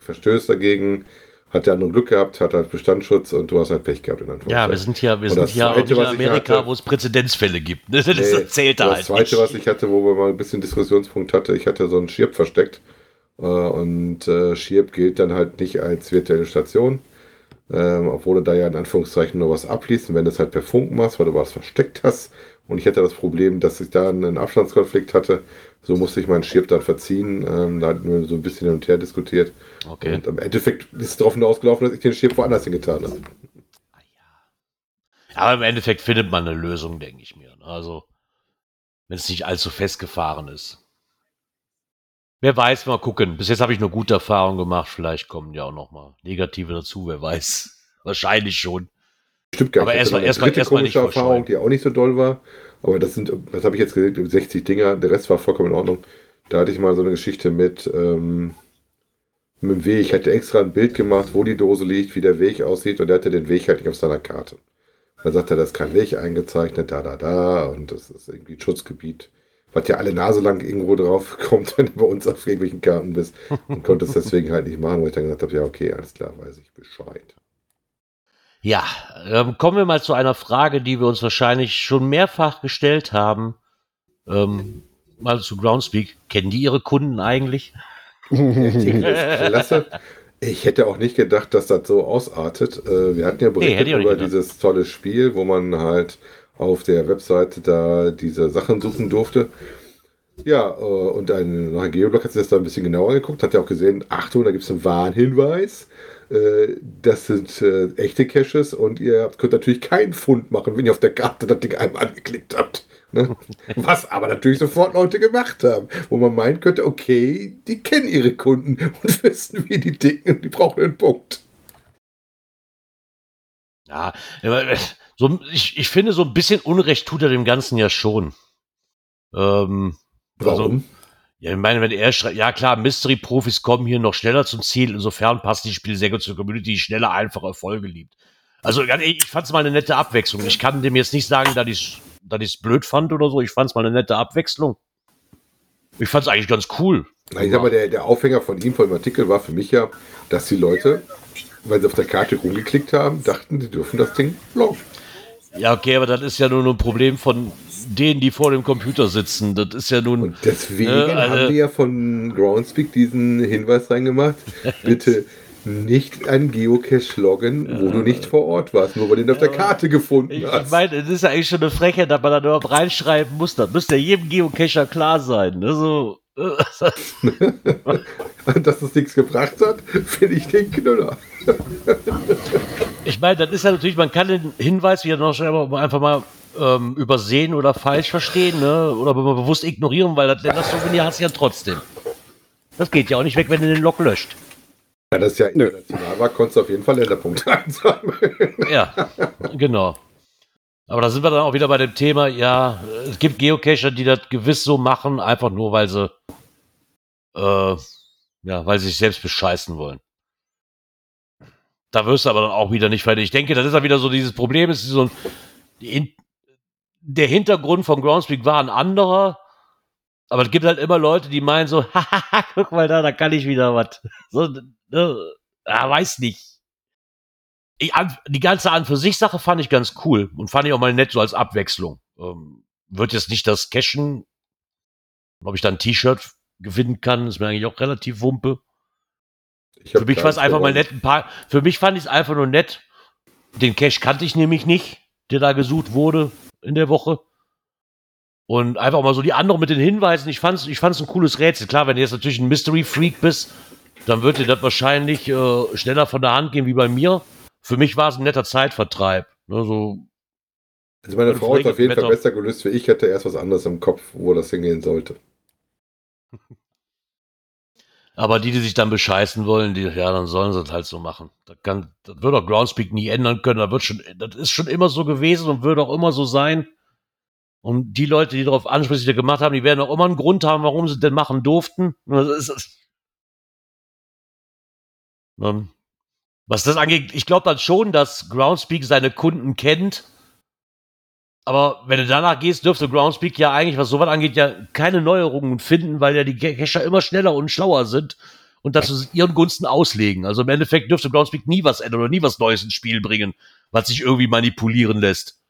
verstößt dagegen, hat der andere Glück gehabt, hat halt Bestandsschutz und du hast halt Pech gehabt in Ja, wir sind hier, wir sind das hier auch Zweite, nicht in Amerika, wo es Präzedenzfälle gibt. Das, das Nee, erzählt er das halt zweite, nicht. was ich hatte, wo wir mal ein bisschen Diskussionspunkt hatte, ich hatte so einen Schirp versteckt. Äh, und äh, Schirp gilt dann halt nicht als virtuelle Station. Ähm, obwohl du da ja in Anführungszeichen nur was abliest. Und wenn du es halt per Funk machst, weil du was versteckt hast. Und ich hatte das Problem, dass ich da einen Abstandskonflikt hatte. So musste ich meinen Schirp dann verziehen. Ähm, da hatten wir so ein bisschen hin und her diskutiert. Okay. Und im Endeffekt ist es darauf hinausgelaufen, dass ich den Schirp woanders hingetan habe. Aber im Endeffekt findet man eine Lösung, denke ich mir. Also, wenn es nicht allzu festgefahren ist. Wer weiß, mal gucken. Bis jetzt habe ich nur gute Erfahrungen gemacht. Vielleicht kommen ja auch noch mal negative dazu. Wer weiß. Wahrscheinlich schon. Stimmt gar Aber nicht. Ich erstmal- erstmal nicht komische Erfahrung, die auch nicht so doll war. Aber das sind, was habe ich jetzt gesehen, 60 Dinger, der Rest war vollkommen in Ordnung. Da hatte ich mal so eine Geschichte mit, ähm, mit dem Weg. Ich hatte extra ein Bild gemacht, wo die Dose liegt, wie der Weg aussieht und der hatte den Weg halt nicht auf seiner Karte. Da sagt er, da ist kein Weg eingezeichnet, da, da, da und das ist irgendwie ein Schutzgebiet. Was ja alle Nase lang irgendwo drauf kommt, wenn du bei uns auf irgendwelchen Karten bist und konnte es deswegen halt nicht machen, wo ich dann gesagt habe, ja, okay, alles klar, weiß ich Bescheid. Ja, ähm, kommen wir mal zu einer Frage, die wir uns wahrscheinlich schon mehrfach gestellt haben. Ähm, mal zu Groundspeak. Kennen die ihre Kunden eigentlich? Klasse. Ich hätte auch nicht gedacht, dass das so ausartet. Äh, Wir hatten ja berichtet nicht über dieses tolle Spiel, wo man halt auf der Webseite da diese Sachen suchen durfte. Ja, äh, und ein, nach Geoblock hat sich das da ein bisschen genauer angeguckt, hat ja auch gesehen, Achtung, da gibt es einen Warnhinweis. Äh, Das sind äh, echte Caches und ihr könnt natürlich keinen Fund machen, wenn ihr auf der Karte das Ding einmal angeklickt habt. Ne? Was aber natürlich sofort Leute gemacht haben, wo man meinen könnte, okay, die kennen ihre Kunden und wissen, wie die dicken und die brauchen einen Punkt. Ja, so, ich, ich finde, so ein bisschen Unrecht tut er dem Ganzen ja schon. Ähm, Also, Warum? ja, ich meine, wenn er schreibt, ja klar, Mystery-Profis kommen hier noch schneller zum Ziel, insofern passt die Spiel sehr gut zur Community, die schneller einfach Erfolge liebt. Also ich fand es mal eine nette Abwechslung. Ich kann dem jetzt nicht sagen, dass ich es blöd fand oder so. Ich fand es mal eine nette Abwechslung. Ich fand es eigentlich ganz cool. Na, ich sag mal, der, der Aufhänger von ihm, von dem Artikel, war für mich ja, dass die Leute, weil sie auf der Karte rumgeklickt haben, dachten, sie dürfen das Ding loggen. Ja, okay, aber das ist ja nur ein Problem von denen, die vor dem Computer sitzen. Das ist ja nun. Und deswegen Äh, also- haben wir ja von Groundspeak diesen Hinweis reingemacht, bitte nicht einen Geocache loggen, wo du nicht vor Ort warst, nur weil du ihn auf der Karte gefunden Ich hast. meine, es ist ja eigentlich schon eine Frechheit, dass man da überhaupt reinschreiben muss. Das müsste ja jedem Geocacher klar sein. Ne? So, Dass es nichts gebracht hat, finde ich den Knüller. ich meine, das ist ja natürlich, man kann den Hinweis wieder noch schnell einfach mal ähm, übersehen oder falsch verstehen, ne? Oder bewusst ignorieren, weil das, das Souvenir hast du ja trotzdem. Das geht ja auch nicht weg, wenn du den Log löscht. Ja, das ist ja international war, konntest du auf jeden Fall Länderpunkte einsammeln. Ja, genau. Aber da sind wir dann auch wieder bei dem Thema, ja, es gibt Geocacher, die das gewiss so machen, einfach nur, weil sie, äh, ja, weil sie sich selbst bescheißen wollen. Da wirst du aber dann auch wieder nicht weiter. Ich denke, das ist dann wieder so dieses Problem, ist so ein, In der Hintergrund von Groundspeak war ein anderer, aber es gibt halt immer Leute, die meinen so, haha, guck mal da, da kann ich wieder was. So, ne, ja, weiß nicht ich, die ganze an für sich Sache fand ich ganz cool und fand ich auch mal nett so als Abwechslung. Ähm, wird jetzt nicht das Cashen, ob ich dann ein T-Shirt gewinnen kann, ist mir eigentlich auch relativ wumpe. Ich Für mich war es einfach mal nett, ein paar, für mich fand ich es einfach nur nett. Den Cash kannte ich nämlich nicht, der da gesucht wurde in der Woche. Und einfach mal so die anderen mit den Hinweisen. Ich fand's, ich fand's ein cooles Rätsel. Klar, wenn du jetzt natürlich ein Mystery Freak bist, dann wird dir das wahrscheinlich äh, schneller von der Hand gehen wie bei mir. Für mich war es ein netter Zeitvertreib. Ne, so, Also meine Frau ist auf jeden Fall besser gelöst wie ich, hätte erst was anderes im Kopf, wo das hingehen sollte. Aber die, die sich dann bescheißen wollen, die, ja, dann sollen sie das halt so machen. Das, kann, das wird auch Groundspeak nie ändern können. Das, wird schon, das ist schon immer so gewesen und wird auch immer so sein. Und die Leute, die darauf ansprechend gemacht haben, die werden auch immer einen Grund haben, warum sie denn machen durften. Das ist, ähm, was das angeht, ich glaube dann schon, dass Groundspeak seine Kunden kennt. Aber wenn du danach gehst, dürfte Groundspeak ja eigentlich, was sowas angeht, ja keine Neuerungen finden, weil ja die Cacher immer schneller und schlauer sind und das zu ihren Gunsten auslegen. Also im Endeffekt dürfte Groundspeak nie was ändern oder nie was Neues ins Spiel bringen, was sich irgendwie manipulieren lässt.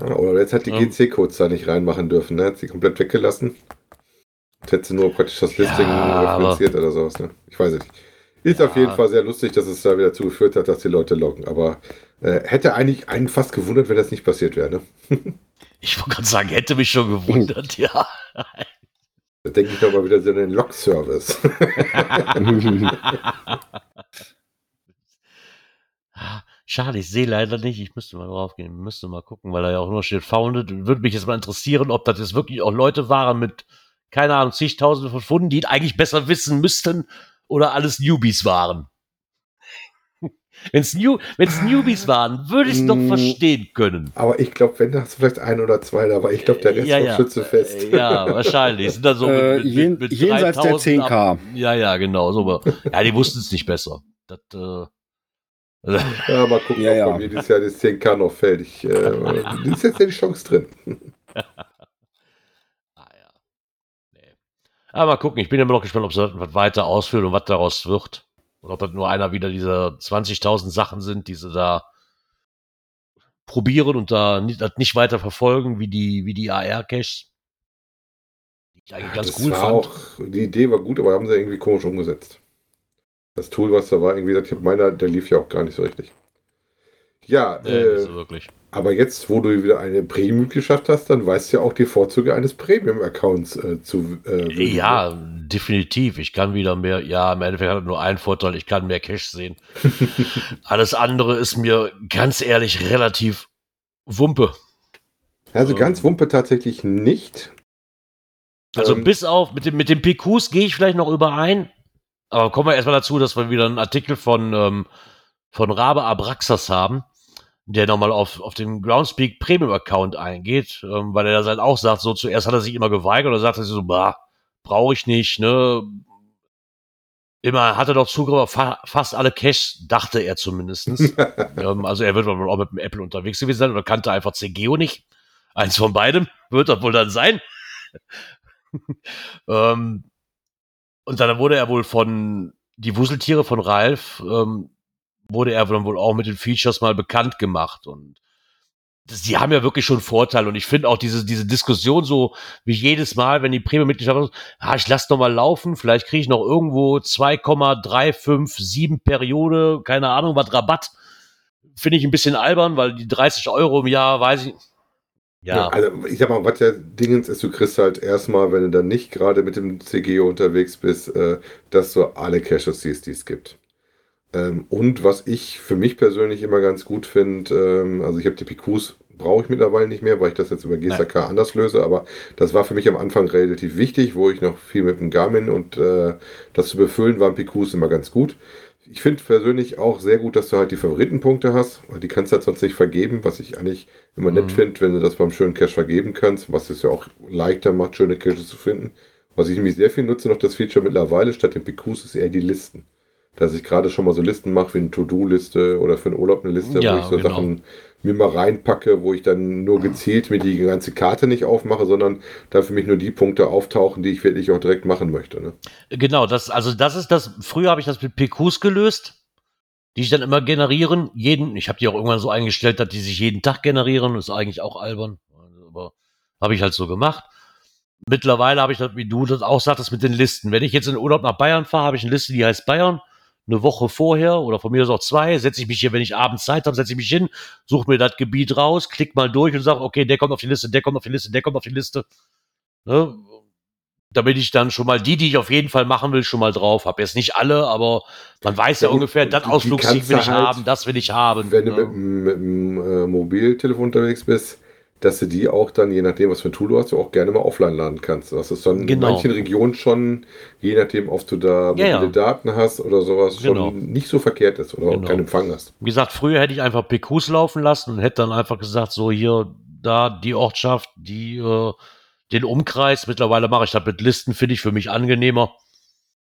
Ja, oder jetzt hat die Ja. GC-Codes da nicht reinmachen dürfen, ne? Hat sie komplett weggelassen. Jetzt hätte sie nur praktisch das Listing Ja, referenziert oder sowas, ne? Ich weiß es nicht. Ist auf Ja. jeden Fall sehr lustig, dass es da wieder dazu geführt hat, dass die Leute loggen. Aber äh, hätte eigentlich einen fast gewundert, wenn das nicht passiert wäre, ne? Ich wollte gerade sagen, hätte mich schon gewundert, ja. Da denke ich doch mal wieder so an den Log-Service. Schade, ich sehe leider nicht. Ich müsste mal drauf gehen, müsste mal gucken, weil da ja auch nur steht Founded. Würde mich jetzt mal interessieren, ob das jetzt wirklich auch Leute waren mit, keine Ahnung, zigtausende von Funden, die eigentlich besser wissen müssten oder alles Newbies waren. Wenn es New, wenn's Newbies waren, würde ich es noch Mm. verstehen können. Aber ich glaube, wenn da hast du vielleicht ein oder zwei da, aber ich glaube, der Rest Ja, war ja. schützefest. Äh, Ja, wahrscheinlich. Sind da so Äh, jen- jenseits der 3000 10K. ab- Ja, ja, genau. So, ja, die wussten es nicht besser. Das, äh, Ja, mal gucken, Ja, ob ja. dieses Jahr das 10K noch fällt. Ich, äh, ist jetzt ja die Chance drin. Ah ja. Nee. Aber mal gucken, ich bin immer noch gespannt, ob sie das was weiter ausführen und was daraus wird. Und ob das nur einer wieder dieser 20.000 Sachen sind, die sie da probieren und da nicht, das nicht weiter verfolgen, wie die, wie die AR-Caches. Die ich eigentlich ganz das cool fand. Auch, die Idee war gut, aber haben sie irgendwie komisch umgesetzt. Das Tool, was da war, irgendwie, hab meiner, der lief ja auch gar nicht so richtig. Ja, Nee, äh, wirklich. Aber jetzt, wo du wieder eine Premium-Mitgliedschaft hast, dann weißt du ja auch die Vorzüge eines Premium-Accounts äh, zu. Äh. Ja, definitiv. Ich kann wieder mehr, ja, im Endeffekt hat er nur einen Vorteil, ich kann mehr Cash sehen. Alles andere ist mir ganz ehrlich relativ Wumpe. Also ähm, ganz Wumpe tatsächlich nicht. Also Ähm, bis auf, mit dem, mit dem PQs gehe ich vielleicht noch überein. Aber kommen wir erstmal dazu, dass wir wieder einen Artikel von, ähm, von Rabe Abraxas haben, der nochmal auf, auf den Groundspeak Premium Account eingeht, ähm, weil er das halt auch sagt, so zuerst hat er sich immer geweigert oder sagt er so, bah, brauche ich nicht, ne? Immer hat er doch Zugriff auf fa fast alle Caches, dachte er zumindestens. ähm, also er wird wohl auch mit dem Apple unterwegs gewesen sein oder kannte einfach CGO nicht. Eins von beidem wird das wohl dann sein. ähm, und dann wurde er wohl von die Wuseltiere von Ralf, ähm, wurde er dann wohl auch mit den Features mal bekannt gemacht. Und das, die haben ja wirklich schon Vorteile. Und ich finde auch diese, diese Diskussion so wie jedes Mal, wenn die Premium-Mitgliedschaft ah, ich lasse noch mal laufen, vielleicht kriege ich noch irgendwo 2,357 Periode, keine Ahnung, was Rabatt. Finde ich ein bisschen albern, weil die 30 Euro im Jahr, weiß ich. Ja. Ja, also ich sag mal, was ja Dingens ist, du kriegst halt erstmal, wenn du dann nicht gerade mit dem CGO unterwegs bist, äh, dass du alle Caches siehst, die es gibt. Ähm, und was ich für mich persönlich immer ganz gut finde, ähm, also ich habe die PQs, brauche ich mittlerweile nicht mehr, weil ich das jetzt über GSAK anders löse, aber das war für mich am Anfang relativ wichtig, wo ich noch viel mit dem Garmin und äh, das zu befüllen waren PQs immer ganz gut. Ich finde persönlich auch sehr gut, dass du halt die Favoritenpunkte hast, weil die kannst du halt sonst nicht vergeben, was ich eigentlich immer nett Mhm. finde, wenn du das beim schönen Cache vergeben kannst, was es ja auch leichter macht, schöne Caches zu finden. Was ich nämlich sehr viel nutze, noch das Feature mittlerweile, statt den PQs, ist eher die Listen. Dass ich gerade schon mal so Listen mache, wie eine To-Do-Liste oder für einen Urlaub eine Liste, Ja, wo ich so genau. Sachen mir mal reinpacke, wo ich dann nur gezielt mir die ganze Karte nicht aufmache, sondern da für mich nur die Punkte auftauchen, die ich wirklich auch direkt machen möchte. Ne? Genau, das, also das ist das, früher habe ich das mit PQs gelöst, die ich dann immer generieren. Jeden, ich habe die auch irgendwann so eingestellt, dass die sich jeden Tag generieren, ist eigentlich auch albern, aber habe ich halt so gemacht. Mittlerweile habe ich das, wie du das auch sagtest, mit den Listen. Wenn ich jetzt in den Urlaub nach Bayern fahre, habe ich eine Liste, die heißt Bayern. Eine Woche vorher oder von mir aus auch zwei, setze ich mich hier, wenn ich abends Zeit habe, setze ich mich hin, suche mir das Gebiet raus, klick mal durch und sage, okay, der kommt auf die Liste, der kommt auf die Liste, der kommt auf die Liste. Ne? damit ich dann schon mal die, die ich auf jeden Fall machen will, schon mal drauf habe. Jetzt nicht alle, aber man weiß ja, Ja, ungefähr, das kannst will du ich halt, haben, das will ich haben. Wenn du ne? mit, dem- mit dem äh, Mobiltelefon unterwegs bist, dass du die auch dann, je nachdem, was für ein Tool du hast, du auch gerne mal offline laden kannst. Das ist dann Genau. in manchen Regionen schon, je nachdem, ob du da mobile Ja, ja. Daten hast oder sowas, Genau. schon nicht so verkehrt ist oder Genau. keinen Empfang hast. Wie gesagt, früher hätte ich einfach PQs laufen lassen und hätte dann einfach gesagt, so hier, da die Ortschaft, die, äh, den Umkreis. Mittlerweile mache ich das mit Listen, finde ich für mich angenehmer.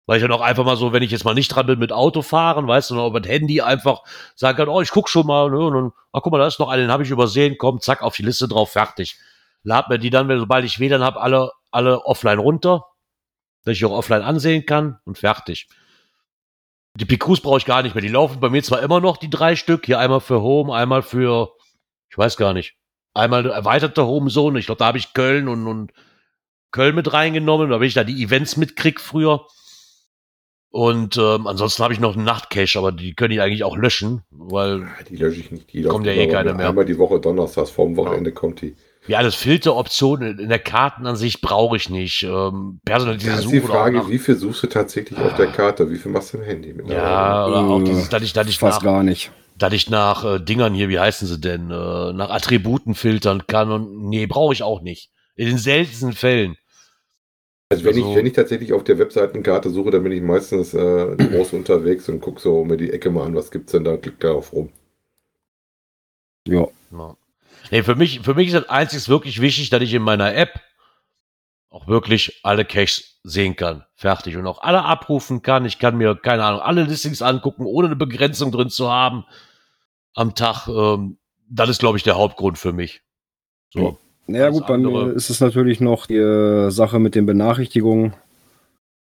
Weil ich dann auch einfach mal so, wenn ich jetzt mal nicht dran bin mit Autofahren, weißt du, noch über das Handy einfach sagen kann, oh, ich guck schon mal, ne, und dann, ach guck mal, da ist noch einen, den habe ich übersehen, komm, zack, auf die Liste drauf, fertig. Lad mir die dann, wenn, sobald ich WLAN habe, alle, alle offline runter. dass ich auch offline ansehen kann und fertig. Die PQs brauche ich gar nicht mehr. Die laufen bei mir zwar immer noch, die drei Stück. Hier einmal für Home, einmal für, ich weiß gar nicht, einmal erweiterte Home Zone. Ich glaube, da habe ich Köln und, und Köln mit reingenommen, weil ich da die Events mitkrieg früher. Und ähm, ansonsten habe ich noch einen Nachtcache, aber die können ich eigentlich auch löschen, weil Ah, Die lösche ich nicht. Die Kommt ja eh keiner mehr. Einmal die Woche donnerstags, vorm Wochenende kommt die. ja, alles Filteroptionen in der Kartenansicht brauche ich nicht. Ähm, personalisierte Das ist die Suche auch Frage, nach- wie viel suchst du tatsächlich auf der Karte? Wie viel machst du im Handy? mittlerweile? ja, oder auch dieses, dass ich, dass ich Fast nach, gar nicht. dass ich nach äh, Dingern hier, wie heißen sie denn, äh, nach Attributen filtern kann und nee, brauche ich auch nicht. In den seltensten Fällen. Also wenn, Also- ich, wenn ich tatsächlich auf der Webseitenkarte suche, dann bin ich meistens äh, groß unterwegs und gucke so mir die Ecke mal an, was gibt's denn da, klick darauf rum. Ja. Ja. Nee, für mich, für mich ist das einzig wirklich wichtig, dass ich in meiner App auch wirklich alle Caches sehen kann. Fertig. Und auch alle abrufen kann. Ich kann mir, keine Ahnung, alle Listings angucken, ohne eine Begrenzung drin zu haben am Tag. Ähm, das ist, glaube ich, der Hauptgrund für mich. So. Naja Alles gut, bei andere- mir ist es natürlich noch die äh, Sache mit den Benachrichtigungen,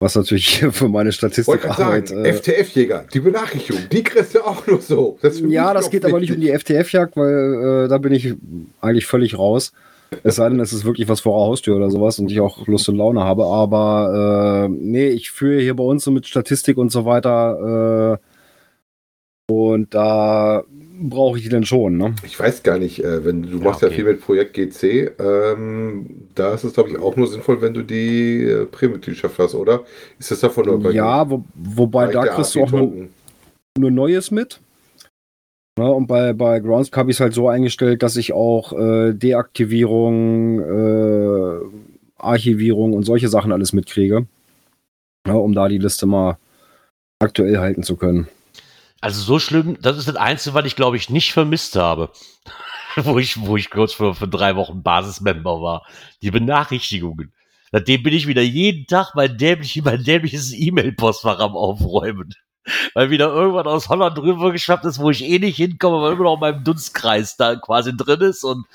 was natürlich für meine Statistikarbeit... sagen, Äh, FTF-Jäger, die Benachrichtigung, die kriegst du auch nur so. Das ja, das geht aber nicht um wichtig. die FTF-Jagd, weil äh, da bin ich eigentlich völlig raus. Es sei denn, es ist wirklich was vor der Haustür oder sowas und ich auch Lust und Laune habe. Aber äh, nee, ich führe hier bei uns so mit Statistik und so weiter. Und da brauche ich die dann schon. Ne? Ich weiß gar nicht, äh, wenn du Ja, machst ja okay. viel mit Projekt GC, ähm, da ist es glaube ich auch nur sinnvoll, wenn du die äh, Premium-Mitgliedschaft hast, oder? Ist das davon nur bei Ja, wo, wobei da kriegst du auch nur, nur Neues mit. Ja, und bei, bei Groundspeak habe ich es halt so eingestellt, dass ich auch äh, Deaktivierung, äh, Archivierung und solche Sachen alles mitkriege. Ja, um da die Liste mal aktuell halten zu können. Also so schlimm, das ist das Einzige, was ich, glaube ich, nicht vermisst habe. wo ich, wo ich kurz für, für drei Wochen Basismember war. Die Benachrichtigungen. Seitdem bin ich wieder jeden Tag mein, dämlich, mein dämliches E-Mail-Postfach am Aufräumen. Weil wieder irgendwann aus Holland drüber geschafft ist, wo ich eh nicht hinkomme, weil immer noch in meinem Dunstkreis da quasi drin ist und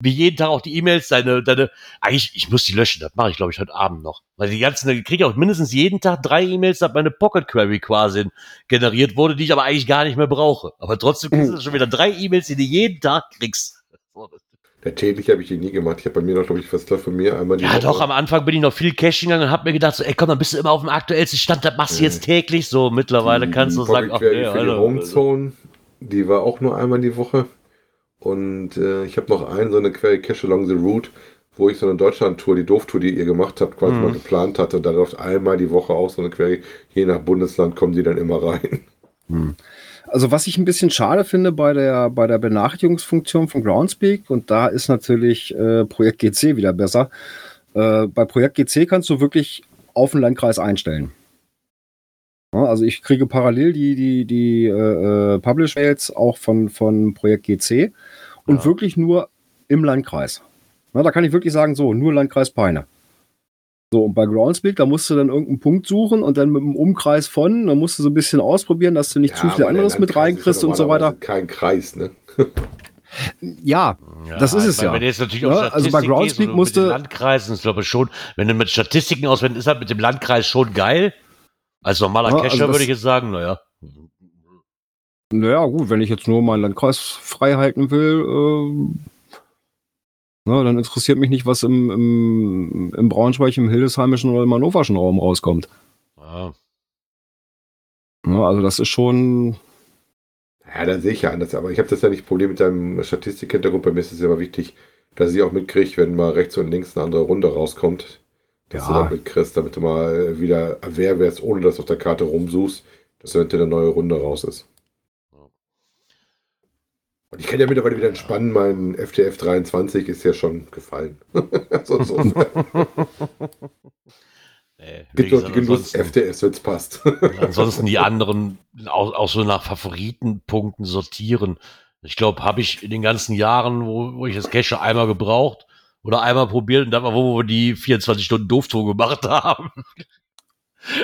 wie jeden Tag auch die E-Mails, deine, deine, eigentlich, ich muss die löschen, das mache ich, glaube ich, heute Abend noch. Weil die ganzen, ich kriege auch mindestens jeden Tag drei E-Mails, dass meine Pocket Query quasi generiert wurde, die ich aber eigentlich gar nicht mehr brauche. Aber trotzdem kriegst du schon wieder drei E-Mails, die du jeden Tag kriegst. Der täglich habe ich die nie gemacht. Ich habe bei mir noch, glaube ich, läuft von mir einmal die Ja, Woche. doch, am Anfang bin ich noch viel Caching gegangen und hab mir gedacht, so, ey, komm, dann bist du immer auf dem aktuellsten Stand, das machst du jetzt täglich. So, mittlerweile Die- kannst du die sagen, ach Pocket nee, für die. Homezone, die war auch nur einmal die Woche. Und äh, ich habe noch einen, so eine Query Cache Along the Route, wo ich so eine Deutschland-Tour, die Doof-Tour, die ihr gemacht habt, quasi Mhm. mal geplant hatte. Und da läuft einmal die Woche auch so eine Query. Je nach Bundesland kommen die dann immer rein. Also was ich ein bisschen schade finde bei der, bei der Benachrichtigungsfunktion von Groundspeak, und da ist natürlich äh, Projekt GC wieder besser. Äh, bei Projekt GC kannst du wirklich auf den Landkreis einstellen. Ja, also ich kriege parallel die, die, die äh, äh, Publish-Mails auch von, von Projekt GC und Ja. wirklich nur im Landkreis. Na, da kann ich wirklich sagen, so, nur Landkreis Peine. So, und bei Groundspeak, da musst du dann irgendeinen Punkt suchen und dann mit einem Umkreis von, da musst du so ein bisschen ausprobieren, dass du nicht zu Ja, viel aber der anderes mit reinkriegst ja und so weiter. Kein Kreis, ne? Ja, Das ist es ich meine, ja. Wenn jetzt natürlich Ja, auf also bei Groundspeak musste- mit den Landkreisen, ist glaube ich schon, wenn du mit Statistiken auswendest, ist halt mit dem Landkreis schon geil. Als normaler Ja, Cacher also würde ich jetzt sagen, naja. naja, gut, wenn ich jetzt nur meinen Landkreis frei halten will, ähm, na, dann interessiert mich nicht, was im, im, im Braunschweig, im Hildesheimischen oder im Hannoverschen Raum rauskommt. Ja. Ja, also das ist schon, Ja, dann sehe ich ja anders. Aber ich habe das ja nicht Problem mit deinem Statistikhintergrund. Bei mir ist es ja immer wichtig, dass ich auch mitkriege, wenn mal rechts und links eine andere Runde rauskommt. Dass Ja. du das mitkriegst, damit du mal wieder aware wärst, ohne dass du auf der Karte rumsuchst, dass eventuell eine neue Runde raus ist. Und ich kann ja mittlerweile wieder entspannen, mein FTF 23 ist ja schon gefallen. so, so. Nee, Gibt die Genuss ansonsten- FTS, wenn es passt. Ansonsten die anderen auch, auch so nach Favoritenpunkten sortieren. Ich glaube, habe ich in den ganzen Jahren, wo, wo ich das Cache einmal gebraucht oder einmal probiert und dann war, wo wir die 24 Stunden Dooftour gemacht haben.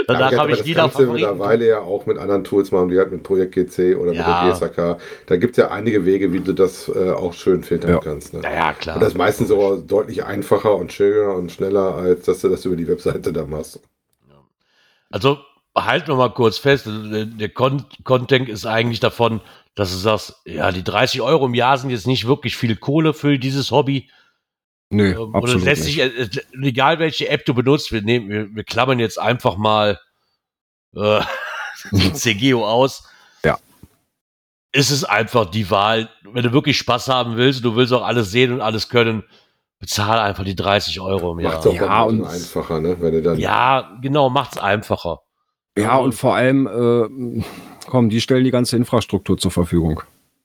Danach Ja, habe ich das wieder kannst du Favoriten. mittlerweile ja auch mit anderen Tools machen, die halt mit Projekt GC oder Ja. mit der GSAK. Da gibt es ja einige Wege, wie du das äh, auch schön filtern Ja. kannst. Ne? Ja, ja, klar. Und das ist meistens auch deutlich einfacher und schöner und schneller, als dass du das über die Webseite da machst. Also halt noch mal kurz fest, der, der Con Content ist eigentlich davon, dass du sagst, ja, die 30 Euro im Jahr sind jetzt nicht wirklich viel Kohle für dieses Hobby. Nee, Ähm, und es absolut lässt nicht. sich, äh, egal welche App du benutzt, wir, nehmen, wir, wir klammern jetzt einfach mal äh, die CGO aus. Ja. Ist es einfach die Wahl, wenn du wirklich Spaß haben willst, du willst auch alles sehen und alles können, bezahl einfach die 30 Euro im Macht es Jahr. auch Ja, ja, und- einfacher, ne? wenn du dann Ja, genau, macht's einfacher. Ja, und vor allem, äh, komm, die stellen die ganze Infrastruktur zur Verfügung.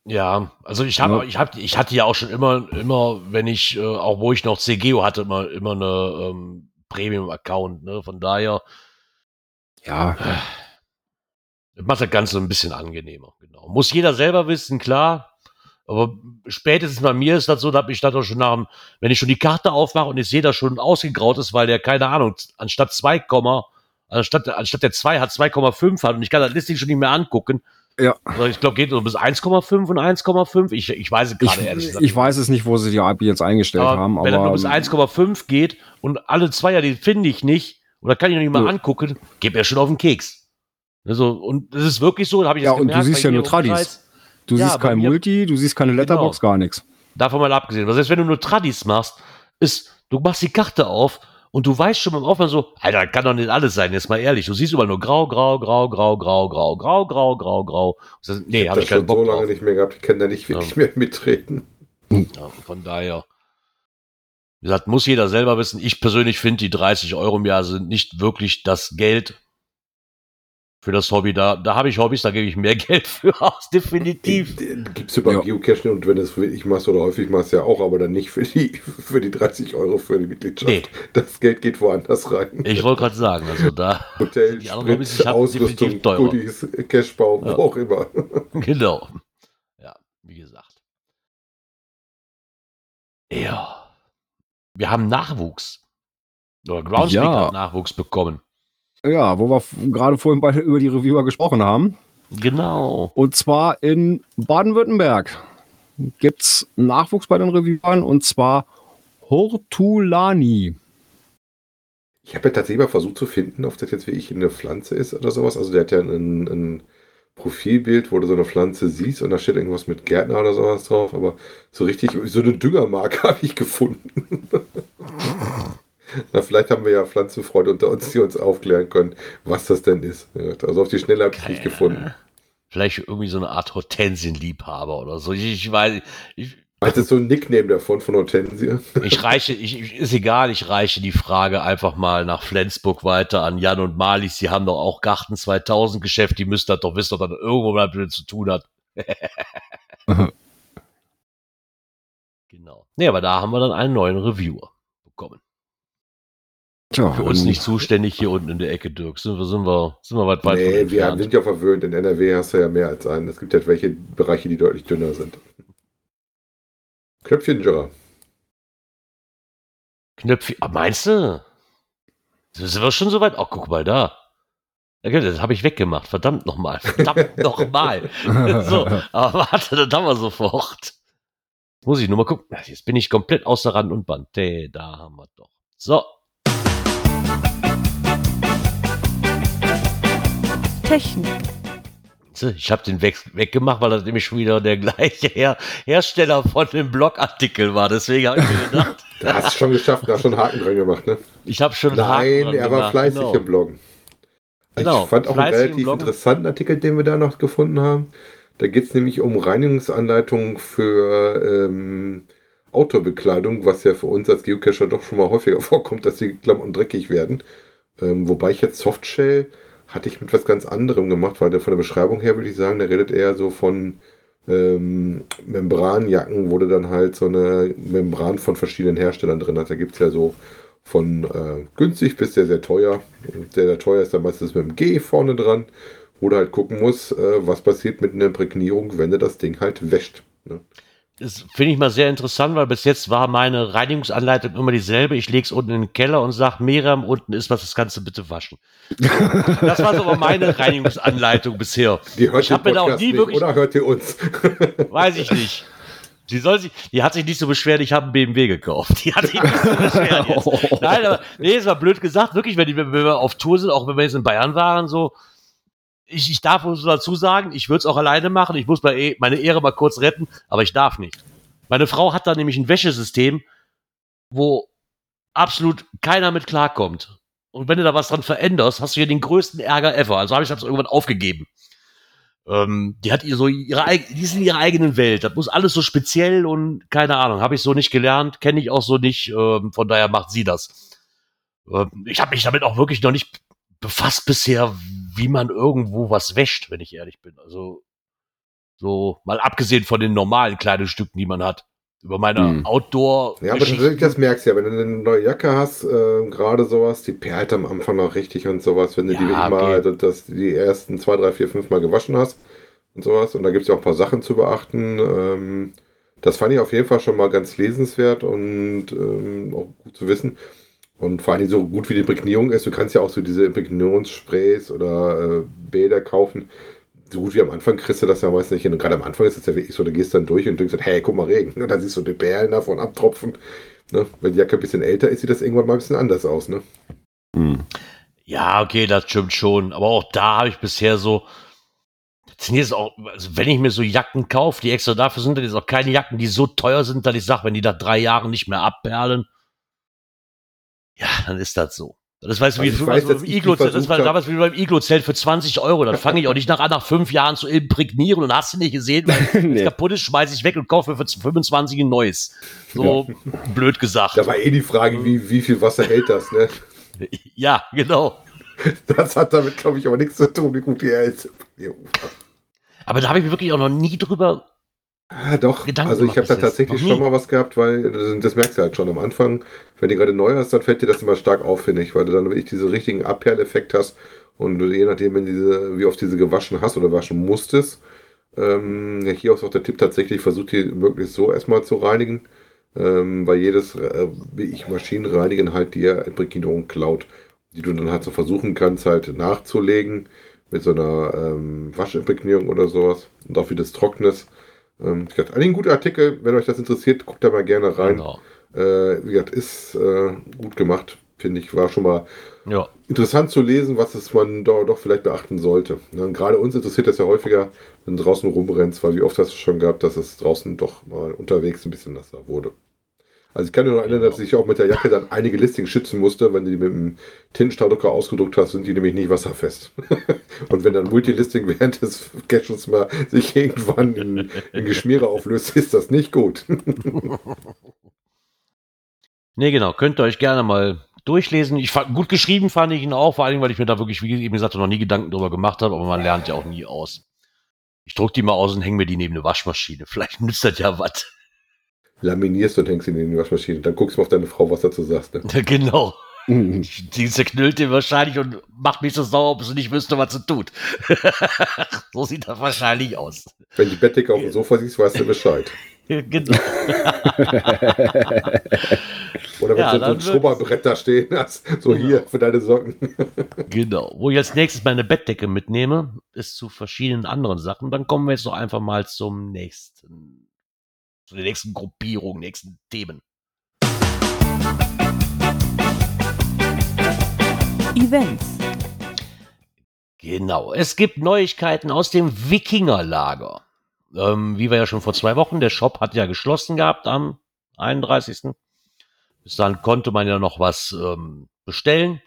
Ja, also ich habe, Ja. ich habe, ich hatte ja auch schon immer, immer, wenn ich, äh, auch wo ich noch CGO hatte, immer, immer eine ähm, Premium-Account. Ne? Von daher Ja, das macht das Ganze ein bisschen angenehmer. Genau. Muss jeder selber wissen, klar. Aber spätestens bei mir ist das so, da habe ich das auch schon nach dem, wenn ich schon die Karte aufmache und ich sehe, dass schon ausgegraut ist, weil der, keine Ahnung, anstatt 2, anstatt, anstatt der 2 hat 2,5 hat und ich kann das Listing schon nicht mehr angucken. Ja. Also Ich glaube, geht so bis 1,5 und 1,5. Ich, ich weiß es gerade ehrlich gesagt. ich weiß es nicht, wo sie die API jetzt eingestellt Aber haben, wenn er nur aber bis 1,5 geht und alle Zweier, die finde ich nicht, oder kann ich noch nicht mal Nö. angucken, geht mir schon auf den Keks. Also, und das ist wirklich so, da habe ich Ja, und du gemerkt, siehst bei ja nur Tradis. Umkreis, du ja, siehst kein Multi, du siehst keine Letterbox, gar nichts. Davon mal abgesehen. Was selbst wenn du nur Tradis machst, ist, du machst die Karte auf und du weißt schon beim Aufwand so, Alter, kann doch nicht alles sein, jetzt mal ehrlich. Du siehst überall nur grau, grau, grau, grau, grau, grau, grau, grau, grau, grau. Das Nee, habe das ich keinen schon Bock so lange drauf. nicht mehr gehabt, ich kann da nicht wirklich mehr mitreden. Ja, von daher. Wie gesagt, muss jeder selber wissen. Ich persönlich finde, die 30 Euro im Jahr sind nicht wirklich das Geld für das Hobby. Da, da habe ich Hobbys, da gebe ich mehr Geld für aus, definitiv. Gibt es über Ja. Geocaching und wenn du es wirklich machst oder häufig machst, ja auch, aber dann nicht für die, für die 30 Euro für die Mitgliedschaft. Nee. Das Geld geht woanders rein. Ich wollte gerade sagen, also da, Hotel, die anderen Hobbys, ich Ausrüstung. Goodies, Cashbau, Ja. wo auch immer. genau. Ja, wie gesagt. Ja. Wir haben Nachwuchs. Oder Groundspeak Ja. hat Nachwuchs bekommen. Ja, wo wir gerade vorhin bei, über die Reviewer gesprochen haben. Genau. Und zwar in Baden-Württemberg gibt es Nachwuchs bei den Reviewern und zwar Hortulani. Ich habe ja tatsächlich mal versucht zu finden, ob das jetzt wirklich eine Pflanze ist oder sowas. Also der hat ja ein, ein Profilbild, wo du so eine Pflanze siehst und da steht irgendwas mit Gärtner oder sowas drauf, aber so richtig, so eine Düngermarke habe ich gefunden. Na, vielleicht haben wir ja Pflanzenfreunde unter uns, die uns aufklären können, was das denn ist. Also auf die Schnelle habe ich es nicht gefunden. Vielleicht irgendwie so eine Art Hortensienliebhaber oder so. Ich, ich weiß, ich, Das ist so ein Nickname davon, von Hortensie. ich reiche, ich, ist egal, ich reiche die Frage einfach mal nach Flensburg weiter an Jan und Malis. Die haben doch auch Garten 2000 Geschäft. Die müssten das doch wissen, ob das irgendwo mal damit zu tun hat. genau. Nee, aber da haben wir dann einen neuen Reviewer. Tja, Für uns nicht zuständig hier unten in der Ecke, Dirk. Sind wir, sind wir, sind wir weit, weit von Nee, wir sind ja verwöhnt. In NRW hast du ja mehr als einen. Es gibt ja welche Bereiche, die deutlich dünner sind. Knöpfchen, Jura. Knöpfe. Ah, meinst du? Sind wir schon so weit? Ach, guck mal da. Okay, das habe ich weggemacht. Verdammt nochmal. Verdammt nochmal. so, aber warte, das haben wir sofort. Muss ich nur mal gucken. Jetzt bin ich komplett außer Rand und Band. Hey, da haben wir doch. So, Technik. ich habe den weg, weggemacht, weil das nämlich schon wieder der gleiche Her Hersteller von dem Blogartikel war. Deswegen habe ich mir gedacht, Da hast du schon geschafft, da hast schon einen Haken dran gemacht, ne? ich habe schon einen Haken Nein, dran er war gemacht, fleißig genau. im Bloggen. Genau, Ich fand auch einen relativ interessanten Artikel, den wir da noch gefunden haben. Da geht es nämlich um Reinigungsanleitungen für ähm, Outdoor-Bekleidung, was ja für uns als Geocacher doch schon mal häufiger vorkommt, dass die Klamotten dreckig werden. Ähm, wobei ich jetzt Softshell hatte ich mit was ganz anderem gemacht, weil der von der Beschreibung her würde ich sagen, der redet eher so von ähm, Membranjacken, wo du dann halt so eine Membran von verschiedenen Herstellern drin hast. Da gibt es ja so von äh, günstig bis sehr, sehr teuer. Und Der, der teuer ist dann meistens mit dem G vorne dran, wo du halt gucken musst, äh, was passiert mit einer Imprägnierung, wenn du das Ding halt wäscht. Ne? Das finde ich mal sehr interessant, weil bis jetzt war meine Reinigungsanleitung immer dieselbe. Ich lege es unten in den Keller und sage, Miriam, unten ist was, das du bitte waschen. das war so aber meine Reinigungsanleitung bisher. Die hört ich habe mir auch nie wirklich, oder hört ihr uns? weiß ich nicht. Die, soll sich, die hat sich nicht so beschwert, ich habe einen BMW gekauft. Die hat sich nicht so beschwert jetzt. Nein, aber nee, es war blöd gesagt. Wirklich, wenn, die, wenn wir auf Tour sind, auch wenn wir jetzt in Bayern waren, so, ich, ich darf uns dazu sagen, ich würde es auch alleine machen. Ich muss bei, meine Ehre mal kurz retten, aber ich darf nicht. Meine Frau hat da nämlich ein Wäschesystem, wo absolut keiner mit klarkommt. Und wenn du da was dran veränderst, hast du hier den größten Ärger ever. Also habe ich das irgendwann aufgegeben. Ähm, die hat ihr so ihre, die ist in ihrer eigenen Welt. Das muss alles so speziell und keine Ahnung, habe ich so nicht gelernt, kenne ich auch so nicht. Ähm, von daher macht sie das. Ähm, ich habe mich damit auch wirklich noch nicht befasst bisher, wie man irgendwo was wäscht, wenn ich ehrlich bin. Also so mal abgesehen von den normalen Kleidungsstücken, die man hat. Über meine hm. Outdoor. Ja, aber das, das merkst du ja, wenn du eine neue Jacke hast, äh, gerade sowas, die perlt am Anfang noch richtig und sowas, wenn du ja, die okay. mal, das, die ersten zwei, drei, vier, fünf Mal gewaschen hast und sowas. Und da gibt es ja auch ein paar Sachen zu beachten. Ähm, das fand ich auf jeden Fall schon mal ganz lesenswert und ähm, auch gut zu wissen. Und vor allem so gut wie die Imprägnierung ist, du kannst ja auch so diese Imprägnierungssprays oder äh, Bäder kaufen. So gut wie am Anfang kriegst du das ja meistens nicht hin. Und gerade am Anfang ist es ja wirklich so, du gehst dann durch und denkst, hey, guck mal, Regen. Und dann siehst du die Perlen davon abtropfen. Ne? Wenn die Jacke ein bisschen älter ist, sieht das irgendwann mal ein bisschen anders aus. Ne? Hm. Ja, okay, das stimmt schon. Aber auch da habe ich bisher so, jetzt auch, also wenn ich mir so Jacken kaufe, die extra dafür sind, dann ist auch keine Jacken, die so teuer sind, dass ich sage, wenn die nach drei Jahren nicht mehr abperlen, ja, dann ist das so. Das weißt du, wie, also weiß, also Iglo, das war damals wie beim Iglo-Zelt für 20 Euro. Dann fange ich auch nicht nach, nach fünf Jahren zu imprägnieren und hast du nicht gesehen, weil nee. kaputt ist, schmeiße ich weg und kaufe für 25 ein neues. So ja. blöd gesagt. Da war eh die Frage, wie, wie viel Wasser hält das, ne? Ja, genau. Das hat damit, glaube ich, aber nichts zu tun, wie gut die hält. Aber da habe ich mir wirklich auch noch nie drüber Ah, doch, Gedanken also ich habe da tatsächlich schon mal was gehabt, weil das, das, merkst du halt schon am Anfang. Wenn du gerade neu hast, dann fällt dir das immer stark auf, finde ich, weil du dann wirklich diesen richtigen Abperleffekt hast und je nachdem, wenn diese, wie oft diese gewaschen hast oder waschen musstest, ähm, hier ist auch der Tipp tatsächlich, versucht die möglichst so erstmal zu reinigen, ähm, weil jedes, äh, wie ich Maschinen reinigen, halt dir Imprägnierung klaut, die du dann halt so versuchen kannst, halt nachzulegen mit so einer ähm, Waschimprägnierung oder sowas und auch wie das Trocknes ähm, gesagt, ein guter Artikel, wenn euch das interessiert, guckt da mal gerne rein. Genau. Äh, wie gesagt, ist äh, gut gemacht, finde ich. War schon mal ja. interessant zu lesen, was es man da doch vielleicht beachten sollte. Ja, gerade uns interessiert das ja häufiger, wenn du draußen rumrennst, weil wie oft hast du schon gehabt, dass es draußen doch mal unterwegs ein bisschen nasser wurde. Also ich kann mir noch erinnern, genau. dass ich auch mit der Jacke dann einige Listings schützen musste. Wenn du die mit dem Tintenstrahldrucker ausgedruckt hast, sind die nämlich nicht wasserfest. und wenn dann Multilisting während des Caches mal sich irgendwann in, in Geschmiere auflöst, ist das nicht gut. nee, genau. Könnt ihr euch gerne mal durchlesen. Ich fand, gut geschrieben fand ich ihn auch, vor allem, weil ich mir da wirklich, wie eben gesagt, noch nie Gedanken drüber gemacht habe, aber man lernt ja auch nie aus. Ich druck die mal aus und hänge mir die neben eine Waschmaschine. Vielleicht nützt das ja was laminierst und hängst ihn in die Waschmaschine. Dann guckst du mal auf deine Frau, was dazu sagst. Ne? Genau. Mhm. Die zerknüllt den wahrscheinlich und macht mich so sauer, ob sie nicht wüsste, was sie tut. so sieht das wahrscheinlich aus. Wenn die Bettdecke auf dem Sofa siehst, weißt du Bescheid. genau. Oder wenn ja, du so ein Schrubberbrett da stehen hast, so genau. hier für deine Socken. genau. Wo ich als nächstes meine Bettdecke mitnehme, ist zu verschiedenen anderen Sachen. Dann kommen wir jetzt doch einfach mal zum nächsten zu den nächsten Gruppierungen, nächsten Themen. Events. Genau, es gibt Neuigkeiten aus dem Wikingerlager. Ähm, wie wir ja schon vor zwei Wochen, der Shop hat ja geschlossen gehabt am 31. Bis dann konnte man ja noch was ähm, bestellen.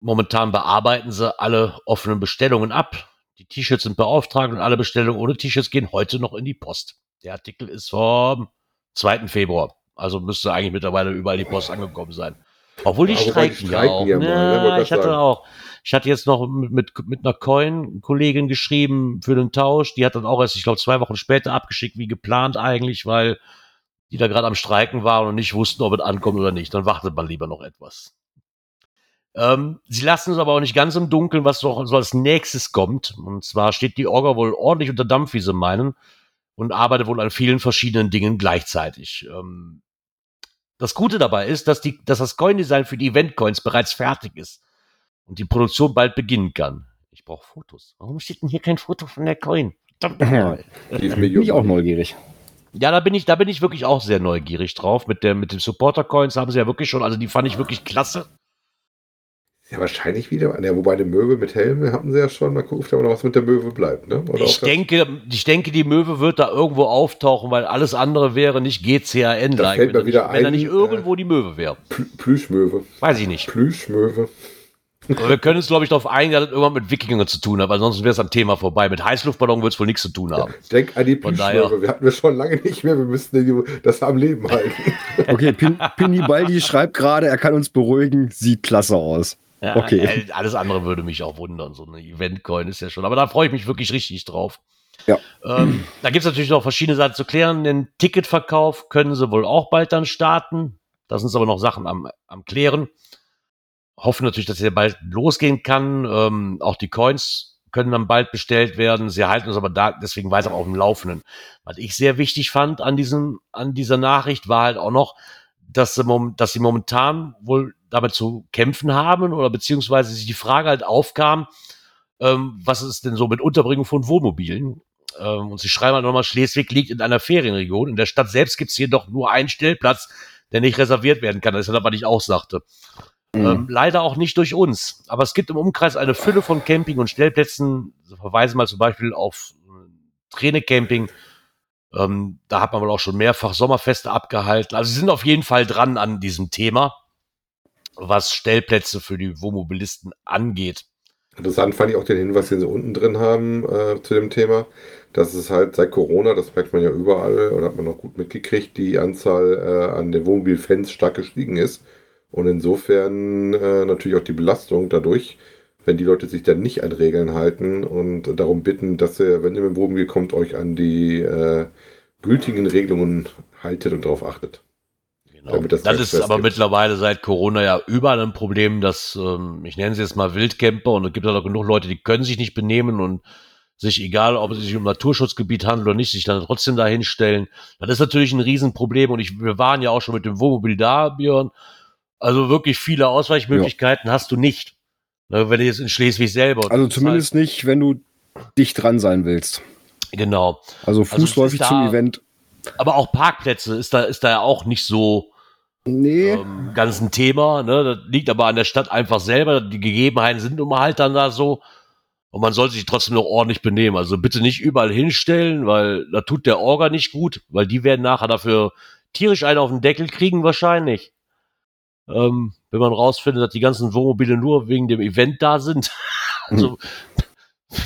Momentan bearbeiten sie alle offenen Bestellungen ab. Die T-Shirts sind beauftragt und alle Bestellungen ohne T-Shirts gehen heute noch in die Post. Der Artikel ist vom 2. Februar. Also müsste eigentlich mittlerweile überall die Post angekommen sein. Obwohl die, ja, streiken, die streiken, ja auch. Ja, ja, ich hatte auch. Ich hatte jetzt noch mit, mit, mit einer Coin-Kollegin geschrieben für den Tausch. Die hat dann auch erst, ich glaube, zwei Wochen später abgeschickt, wie geplant eigentlich, weil die da gerade am Streiken waren und nicht wussten, ob es ankommt oder nicht. Dann wartet man lieber noch etwas. Ähm, sie lassen es aber auch nicht ganz im Dunkeln, was doch so als nächstes kommt. Und zwar steht die Orga wohl ordentlich unter Dampf, wie sie meinen. und arbeite wohl an vielen verschiedenen Dingen gleichzeitig. Ähm, das Gute dabei ist, dass, die, dass das Coin-Design für die Event-Coins bereits fertig ist und die Produktion bald beginnen kann. Ich brauche Fotos. Warum steht denn hier kein Foto von der Coin? Mir Bin ich auch neugierig. Ja, da bin ich, da bin ich wirklich auch sehr neugierig drauf. Mit der, mit den Supporter Coins haben sie ja wirklich schon, also die fand ich wirklich klasse. Ja, wahrscheinlich wieder. Ja, wobei eine Möwe mit Helm hatten sie ja schon. Mal gucken, ob da noch was mit der Möwe bleibt. Ne? Oder Ich denke, ich denke, die Möwe wird da irgendwo auftauchen, weil alles andere wäre nicht GCAN Da like, fällt wenn, mir wieder da nicht, wenn da ein, nicht äh, irgendwo die Möwe wäre. Plü- Plüschmöwe. Weiß ich nicht. Plüschmöwe. Aber wir können uns, glaube ich, darauf einigen, dass das irgendwann mit Wikingern zu tun hat, weil sonst wäre es am Thema vorbei. Mit Heißluftballon wird es wohl nichts zu tun haben. Denk an die daher- Wir hatten wir schon lange nicht mehr. Wir müssten das am Leben halten. Okay, Pin, Pini Baldi schreibt gerade, er kann uns beruhigen, sieht klasse aus. Ja, Okay. äh, Alles andere würde mich auch wundern. So eine Event-Coin ist ja schon. Aber da freue ich mich wirklich richtig drauf. Ja. Ähm, da gibt es natürlich noch verschiedene Sachen zu klären. Den Ticketverkauf können sie wohl auch bald dann starten. Da sind aber noch Sachen am, am Klären. Hoffen natürlich, dass er bald losgehen kann. Ähm, auch die Coins können dann bald bestellt werden. Sie halten uns aber da deswegen weiter auf dem Laufenden. Was ich sehr wichtig fand an diesem, an dieser Nachricht war halt auch noch, dass sie, dass sie momentan wohl damit zu kämpfen haben oder beziehungsweise sich die Frage halt aufkam, ähm, was ist denn so mit Unterbringung von Wohnmobilen? Ähm, und sie schreiben halt nochmal, Schleswig liegt in einer Ferienregion. In der Stadt selbst gibt es jedoch nur einen Stellplatz, der nicht reserviert werden kann. Das ist ja das, was ich sagte. Ähm, leider auch nicht durch uns. Aber es gibt im Umkreis eine Fülle von Camping- und Stellplätzen. Sie verweisen mal zum Beispiel auf äh, Trainecamping. Ähm, da hat man wohl auch schon mehrfach Sommerfeste abgehalten. Also sie sind auf jeden Fall dran an diesem Thema, was Stellplätze für die Wohnmobilisten angeht. Interessant fand ich auch den Hinweis, den sie unten drin haben äh, zu dem Thema, dass es halt seit Corona, das merkt man ja überall oder hat man auch gut mitgekriegt, die Anzahl äh, an den Wohnmobilfans stark gestiegen ist. Und insofern äh, natürlich auch die Belastung dadurch, wenn die Leute sich dann nicht an Regeln halten und darum bitten, dass ihr, wenn ihr mit dem Wohnmobil kommt, euch an die äh, gültigen Regelungen haltet und darauf achtet. Genau. Das Das, ist aber gibt. mittlerweile seit Corona ja überall ein Problem, dass, ähm, ich nenne sie jetzt mal Wildcamper und es gibt ja auch genug Leute, die können sich nicht benehmen und sich, egal ob es sich um Naturschutzgebiet handelt oder nicht, sich dann trotzdem da hinstellen. Das ist natürlich ein Riesenproblem und ich, wir waren ja auch schon mit dem Wohnmobil da, Björn. Also wirklich viele Ausweichmöglichkeiten hast du nicht. Ne, wenn du jetzt in Schleswig selber. Also zumindest nicht, wenn du dicht dran sein willst. Genau. Also es fußläufig ist zum da- Event. Aber auch Parkplätze ist da, ist da ja auch nicht so, Nee, ähm, ganz ein Thema. Ne? Das liegt aber an der Stadt einfach selber. Die Gegebenheiten sind nun mal halt dann da so. Und man sollte sich trotzdem noch ordentlich benehmen. Also bitte nicht überall hinstellen, weil da tut der Orga nicht gut, weil die werden nachher dafür tierisch einen auf den Deckel kriegen wahrscheinlich. Ähm, wenn man rausfindet, dass die ganzen Wohnmobile nur wegen dem Event da sind. also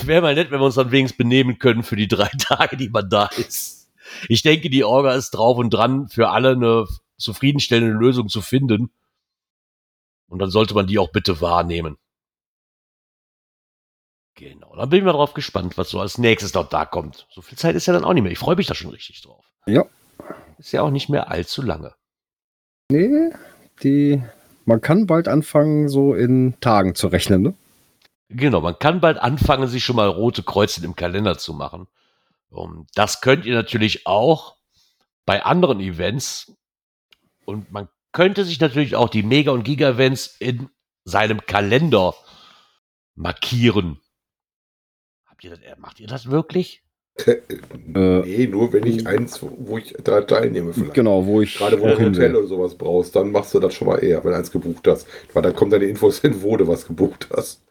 wäre mal nett, wenn wir uns dann wenigstens benehmen können für die drei Tage, die man da ist. Ich denke, die Orga ist drauf und dran, für alle eine zufriedenstellende Lösung zu finden. Und dann sollte man die auch bitte wahrnehmen. Genau, dann bin ich mal drauf gespannt, was so als nächstes noch da kommt. So viel Zeit ist ja dann auch nicht mehr. Ich freue mich da schon richtig drauf. Ja. Ist ja auch nicht mehr allzu lange. nee, die, man kann bald anfangen, so in Tagen zu rechnen, ne? Genau, man kann bald anfangen, sich schon mal rote Kreuze im Kalender zu machen. Um, das könnt ihr natürlich auch bei anderen Events. Und man könnte sich natürlich auch die Mega- und Giga-Events in seinem Kalender markieren. Ihr das, äh, macht ihr das wirklich? Äh, nee, nur wenn ich eins, wo ich da teilnehme vielleicht. Genau, wo ich Gerade wo du will. Hotel oder sowas brauchst, dann machst du das schon mal eher, wenn du eins gebucht hast. Weil dann kommen deine Infos hin, wo du was gebucht hast.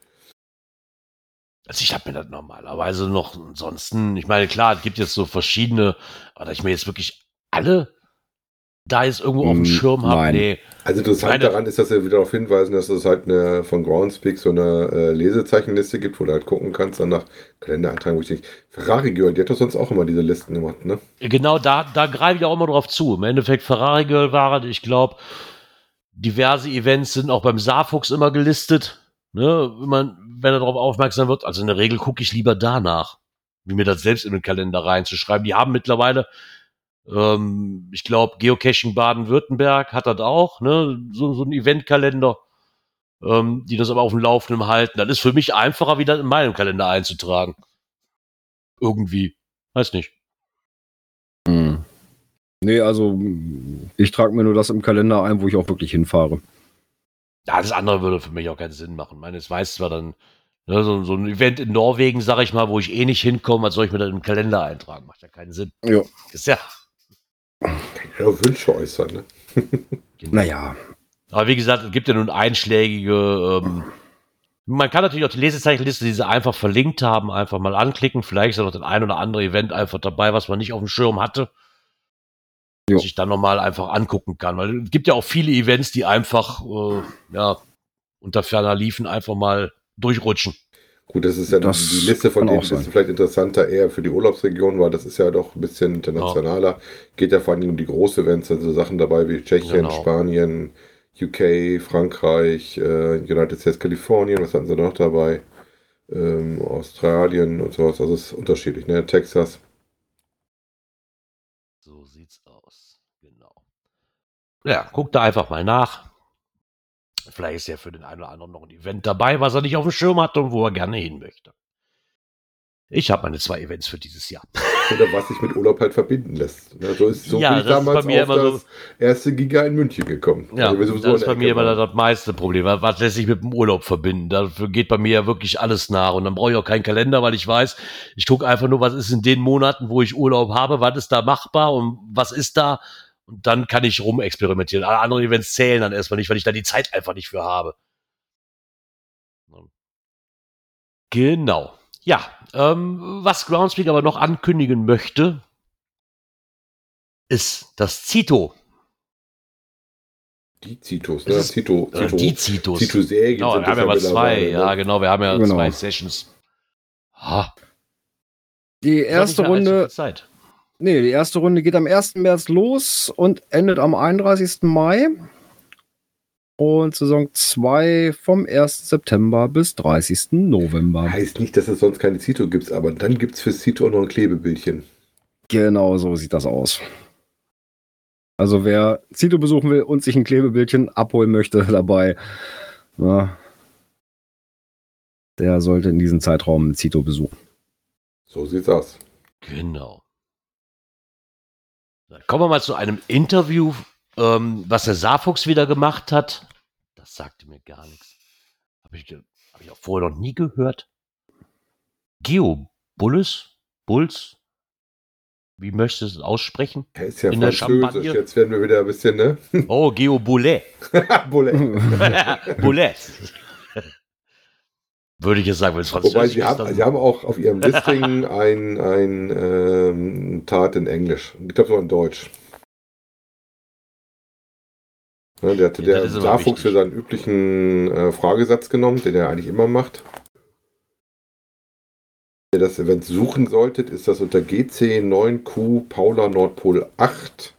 Also ich habe mir das normalerweise noch ansonsten, ich meine, klar, es gibt jetzt so verschiedene, aber dass ich mir jetzt wirklich alle da jetzt irgendwo auf dem Mm, Schirm habe, nein. nee. Also interessant Meine- daran ist, dass wir wieder darauf hinweisen, dass es halt eine, von Groundspeak so eine äh, Lesezeichenliste gibt, wo du halt gucken kannst, dann nach Kalendereintragen, wo ich denke, Ferrari gehört, die hat doch sonst auch immer diese Listen gemacht, ne? Genau, da, da greife ich auch immer drauf zu. Im Endeffekt Ferrari Girl war es, ich glaube, diverse Events sind auch beim Saarfuchs immer gelistet. Ne, wenn man, wenn er darauf aufmerksam wird, also in der Regel gucke ich lieber danach, wie mir das selbst in den Kalender reinzuschreiben. Die haben mittlerweile, ähm, ich glaube, Geocaching Baden-Württemberg hat das auch, ne, so, so ein Eventkalender, ähm, die das aber auf dem Laufenden halten. Das ist für mich einfacher, wie das in meinem Kalender einzutragen. Irgendwie. Weiß nicht. Hm. Nee, also ich trage mir nur das im Kalender ein, wo ich auch wirklich hinfahre. Ja, das andere würde für mich auch keinen Sinn machen. Ich meine, es weiß zwar dann, ne, so, so ein Event in Norwegen, sag ich mal, wo ich eh nicht hinkomme, was soll ich mir dann im Kalender eintragen? Macht ja keinen Sinn. Ja. Ist ja. Ja, Wünsche äußern, ne? Naja, Aber wie gesagt, es gibt ja nun einschlägige. Ähm, man kann natürlich auch die Lesezeichenliste, die sie einfach verlinkt haben, einfach mal anklicken. Vielleicht ist da noch das ein oder andere Event einfach dabei, was man nicht auf dem Schirm hatte. Jo. Was ich dann nochmal einfach angucken kann. Weil es gibt ja auch viele Events, die einfach, äh, ja, unter ferner Liefen einfach mal durchrutschen. Gut, das ist ja Das die Liste von denen ist vielleicht interessanter eher für die Urlaubsregion, weil das ist ja doch ein bisschen internationaler. Geht ja vor allem um die großen Events, also Sachen dabei wie Tschechien, Genau. Spanien, UK, Frankreich, äh, United States, Kalifornien, was hatten sie noch dabei? Ähm, Australien und sowas. Also es ist unterschiedlich, ne? Texas. So sieht's aus. Genau. Ja, guck da einfach mal nach. Vielleicht ist ja für den einen oder anderen noch ein Event dabei, was er nicht auf dem Schirm hat und wo er gerne hin möchte. Ich habe meine zwei Events für dieses Jahr. Oder was sich mit Urlaub halt verbinden lässt. Ne? So ist so Ja, bin ich das ist damals bei mir auf immer so- das erste Giga in München gekommen. Ja, Also das ist bei mir immer das meiste Problem. Was lässt sich mit dem Urlaub verbinden? Dafür geht bei mir ja wirklich alles nach. Und dann brauche ich auch keinen Kalender, weil ich weiß, ich gucke einfach nur, was ist in den Monaten, wo ich Urlaub habe, was ist da machbar und was ist da. Und dann kann ich rumexperimentieren. Alle anderen Events zählen dann erstmal nicht, weil ich da die Zeit einfach nicht für habe. Genau. Ja, ähm, was Groundspeak aber noch ankündigen möchte, ist das Zito. Die Zitos, Das ne? ist- Zito, Äh, Zito, die Zitos. Zito-Serien Genau, sind wir haben ja mal zwei, mittlerweile, ja ne? genau, wir haben ja Genau. zwei Sessions. Ah, die erste Runde, Zeit. Nee, die erste Runde geht am 1. März los und endet am 31. Mai. Und Saison 2 vom 1. September bis 30. November. Heißt nicht, dass es sonst keine Zito gibt, aber dann gibt es für Zito auch noch ein Klebebildchen. Genau so sieht das aus. Also wer Zito besuchen will und sich ein Klebebildchen abholen möchte dabei, na, der sollte in diesem Zeitraum Zito besuchen. So sieht's aus. Genau. Kommen wir mal zu einem Interview, ähm, was der Saarfuchs wieder gemacht hat. Das sagte mir gar nichts. Habe ich, hab ich auch vorher noch nie gehört. Geo Bulles? Bulls? Wie möchtest du es aussprechen? Er ist ja In der französisch. Jetzt werden wir wieder ein bisschen, ne? Oh, Geo Boulet. Bullet. Boulet. Würde ich jetzt sagen, wenn es französisch Wobei sie ist. haben, sie haben auch auf ihrem Listing ein, ein ähm, Tat in Englisch. Ich glaube sogar in Deutsch. Ne, der hatte Ja, der Saarfuchs für seinen üblichen äh, Fragesatz genommen, den er eigentlich immer macht. Wenn ihr das Event suchen solltet, ist das unter GC9Q Paula Nordpol 8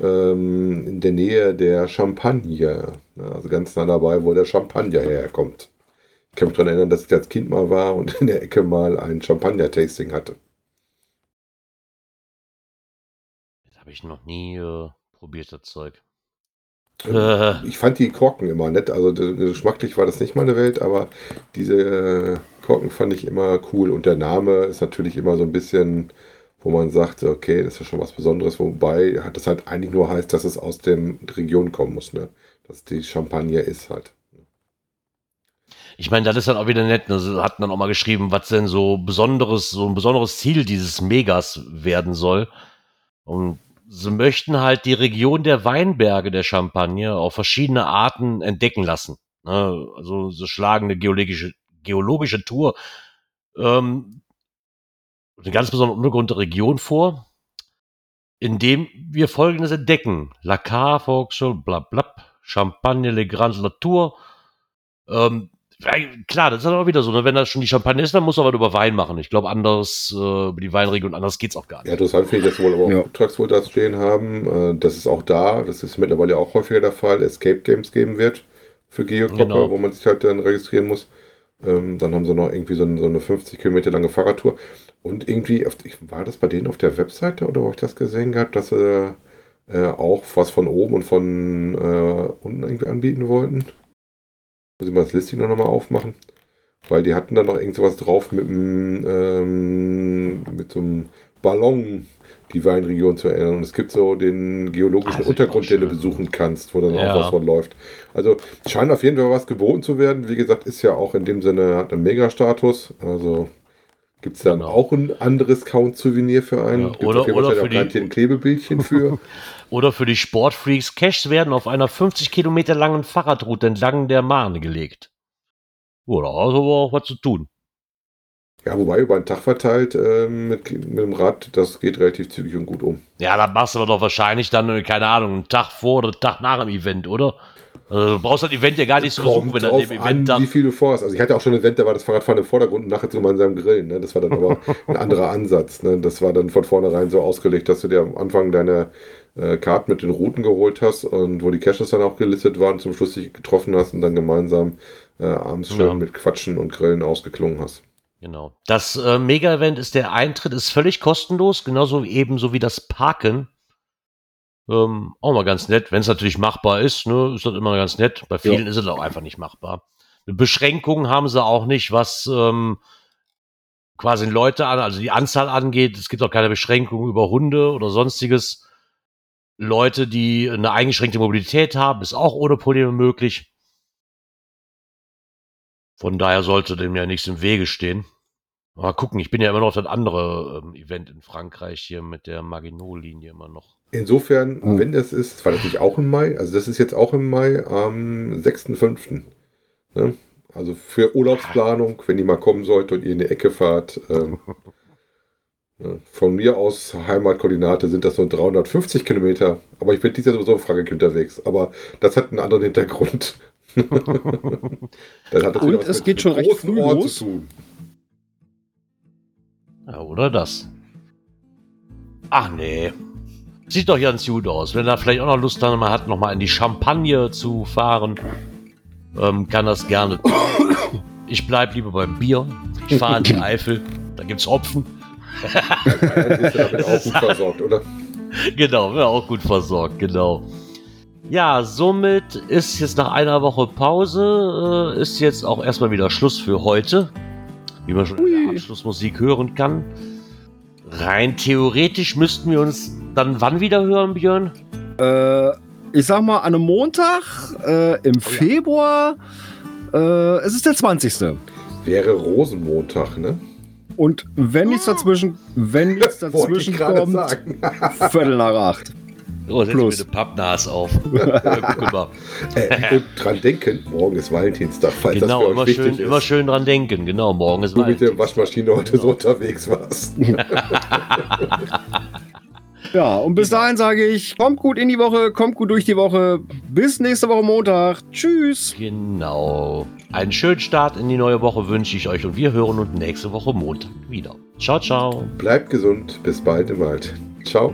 ähm, in der Nähe der Champagne. Also ganz nah dabei, wo der Champagner herkommt. Ich kann mich daran erinnern, dass ich als Kind mal war und in der Ecke mal ein Champagner-Tasting hatte. Das habe ich noch nie äh, probiert, das Zeug. Ähm, Äh, Ich fand die Korken immer nett. Also geschmacklich war das nicht meine Welt, aber diese äh, Korken fand ich immer cool. Und der Name ist natürlich immer so ein bisschen, wo man sagt, okay, das ist schon was Besonderes. Wobei das halt eigentlich nur heißt, dass es aus der Region kommen muss. Ne? Dass die Champagner ist halt. Ich meine, das ist dann auch wieder nett. Ne? Hatten dann auch mal geschrieben, was denn so besonderes, so ein besonderes Ziel dieses Megas werden soll. Und sie möchten halt die Region der Weinberge der Champagne auf verschiedene Arten entdecken lassen. Ne? Also sie schlagen eine geologische, geologische Tour, ähm, einen ganz besonderen Untergrund Region vor, indem wir folgendes entdecken. La Cave, Vauxhall, bla bla, Champagne, Le Grand Latour, ähm, klar, das ist auch wieder so, ne? wenn das schon die Champagne ist, dann muss er was über Wein machen. Ich glaube, anders, äh, über die Weinregion, anders geht's auch gar Ja, nicht. interessant finde ich, dass wir wohl aber Ja. auch Auftragsfolder stehen haben. Äh, Das ist auch da, das ist mittlerweile auch häufiger der Fall, Escape Games geben wird für Geocopper, Genau. wo man sich halt dann registrieren muss. Ähm, dann haben sie noch irgendwie so, ein, so eine 50 Kilometer lange Fahrradtour. Und irgendwie, auf, war das bei denen auf der Webseite oder wo ich das gesehen gehabt, dass sie äh, auch was von oben und von äh, unten irgendwie anbieten wollten? Muss ich mal das Listing noch mal aufmachen? Weil die hatten da noch irgend sowas drauf mit, einem, ähm, mit so einem Ballon die Weinregion zu erinnern. Und es gibt so den geologischen Also, Untergrund, den du besuchen kannst, wo dann Ja. auch was von läuft. Also scheint auf jeden Fall was geboten zu werden. Wie gesagt, ist ja auch in dem Sinne hat einen Megastatus. Also gibt es dann auch ein anderes Count-Souvenir für einen. Ja, oder- oder für die- Klebebildchen für. Oder für die Sportfreaks, Caches werden auf einer 50 Kilometer langen Fahrradroute entlang der Marne gelegt. Oder also auch was zu tun. ja, wobei über einen Tag verteilt ähm, mit, mit dem Rad, das geht relativ zügig und gut um. Ja, da machst du aber doch wahrscheinlich dann, äh, keine Ahnung, einen Tag vor oder einen Tag nach dem Event, oder? Also, du brauchst das Event ja gar nicht zu besuchen, Kommt wenn an drauf dem an, Event wie dann. viel du vorhast. Also ich hatte auch schon ein Event, da war das Fahrradfahren im Vordergrund und nachher gemeinsam grillen. Ne? Das war dann aber ein anderer Ansatz. Ne? Das war dann von vornherein so ausgelegt, dass du dir am Anfang deine äh, Karten mit den Routen geholt hast und wo die Caches dann auch gelistet waren, zum Schluss dich getroffen hast und dann gemeinsam äh, abends schön Ja. mit Quatschen und Grillen ausgeklungen hast. Genau. Das äh, Mega-Event ist der Eintritt, ist völlig kostenlos, genauso ebenso wie das Parken. Ähm, auch mal ganz nett, wenn es natürlich machbar ist, ne, ist das immer ganz nett. Bei vielen ist es auch einfach nicht machbar. Beschränkungen haben sie auch nicht, was ähm, quasi Leute an, also die Anzahl angeht. Es gibt auch keine Beschränkungen über Hunde oder sonstiges. Leute, die eine eingeschränkte Mobilität haben, ist auch ohne Probleme möglich. Von daher sollte dem ja nichts im Wege stehen. Mal gucken, ich bin ja immer noch das andere ähm, Event in Frankreich hier mit der Maginot-Linie immer noch. Insofern, Mhm. wenn das ist, das war natürlich auch im Mai, also das ist jetzt auch im Mai am 6.5. Ne? Also für Urlaubsplanung, wenn die mal kommen sollte und ihr in die Ecke fahrt. Ähm, ja, von mir aus Heimatkoordinate sind das so 350 Kilometer, aber ich bin dieses Jahr sowieso in Frankreich unterwegs. Aber das hat einen anderen Hintergrund. das hat natürlich Und es geht schon recht früh Orten los. zu tun. Ja, oder das. Ach nee. Sieht doch ganz gut aus. Wenn er vielleicht auch noch Lust hat, mal hat, noch mal in die Champagne zu fahren, ähm, kann das gerne tun. Ich bleib lieber beim Bier. Ich fahre in die Eifel. Da gibt's Hopfen. Dann bist du damit auch gut versorgt, oder? genau, wäre auch gut versorgt, genau. Ja, somit ist jetzt nach einer Woche Pause, äh, ist jetzt auch erstmal wieder Schluss für heute. Wie man schon in der. Abschlussmusik hören kann. Rein theoretisch müssten wir uns dann wann wieder hören, Björn? Äh, ich sag mal, an einem Montag äh, im Februar. Äh, es ist der 20. Wäre Rosenmontag, ne? Und wenn nichts dazwischen, wenn nichts dazwischen gerade kommt. Viertel nach acht. Oh, setz Plus. mir eine Pappnase auf. ja, guck mal. Äh, dran denken, morgen ist Valentinstag, falls Genau, das immer schön, ist. immer schön dran denken. Genau, morgen ist du mit der. Waschmaschine heute so unterwegs warst. Ja, und bis dahin sage ich, kommt gut in die Woche, kommt gut durch die Woche. Bis nächste Woche Montag. Tschüss. Genau. Einen schönen Start in die neue Woche wünsche ich euch und wir hören uns nächste Woche Montag wieder. Ciao, ciao. Bleibt gesund, bis bald im Wald. Ciao.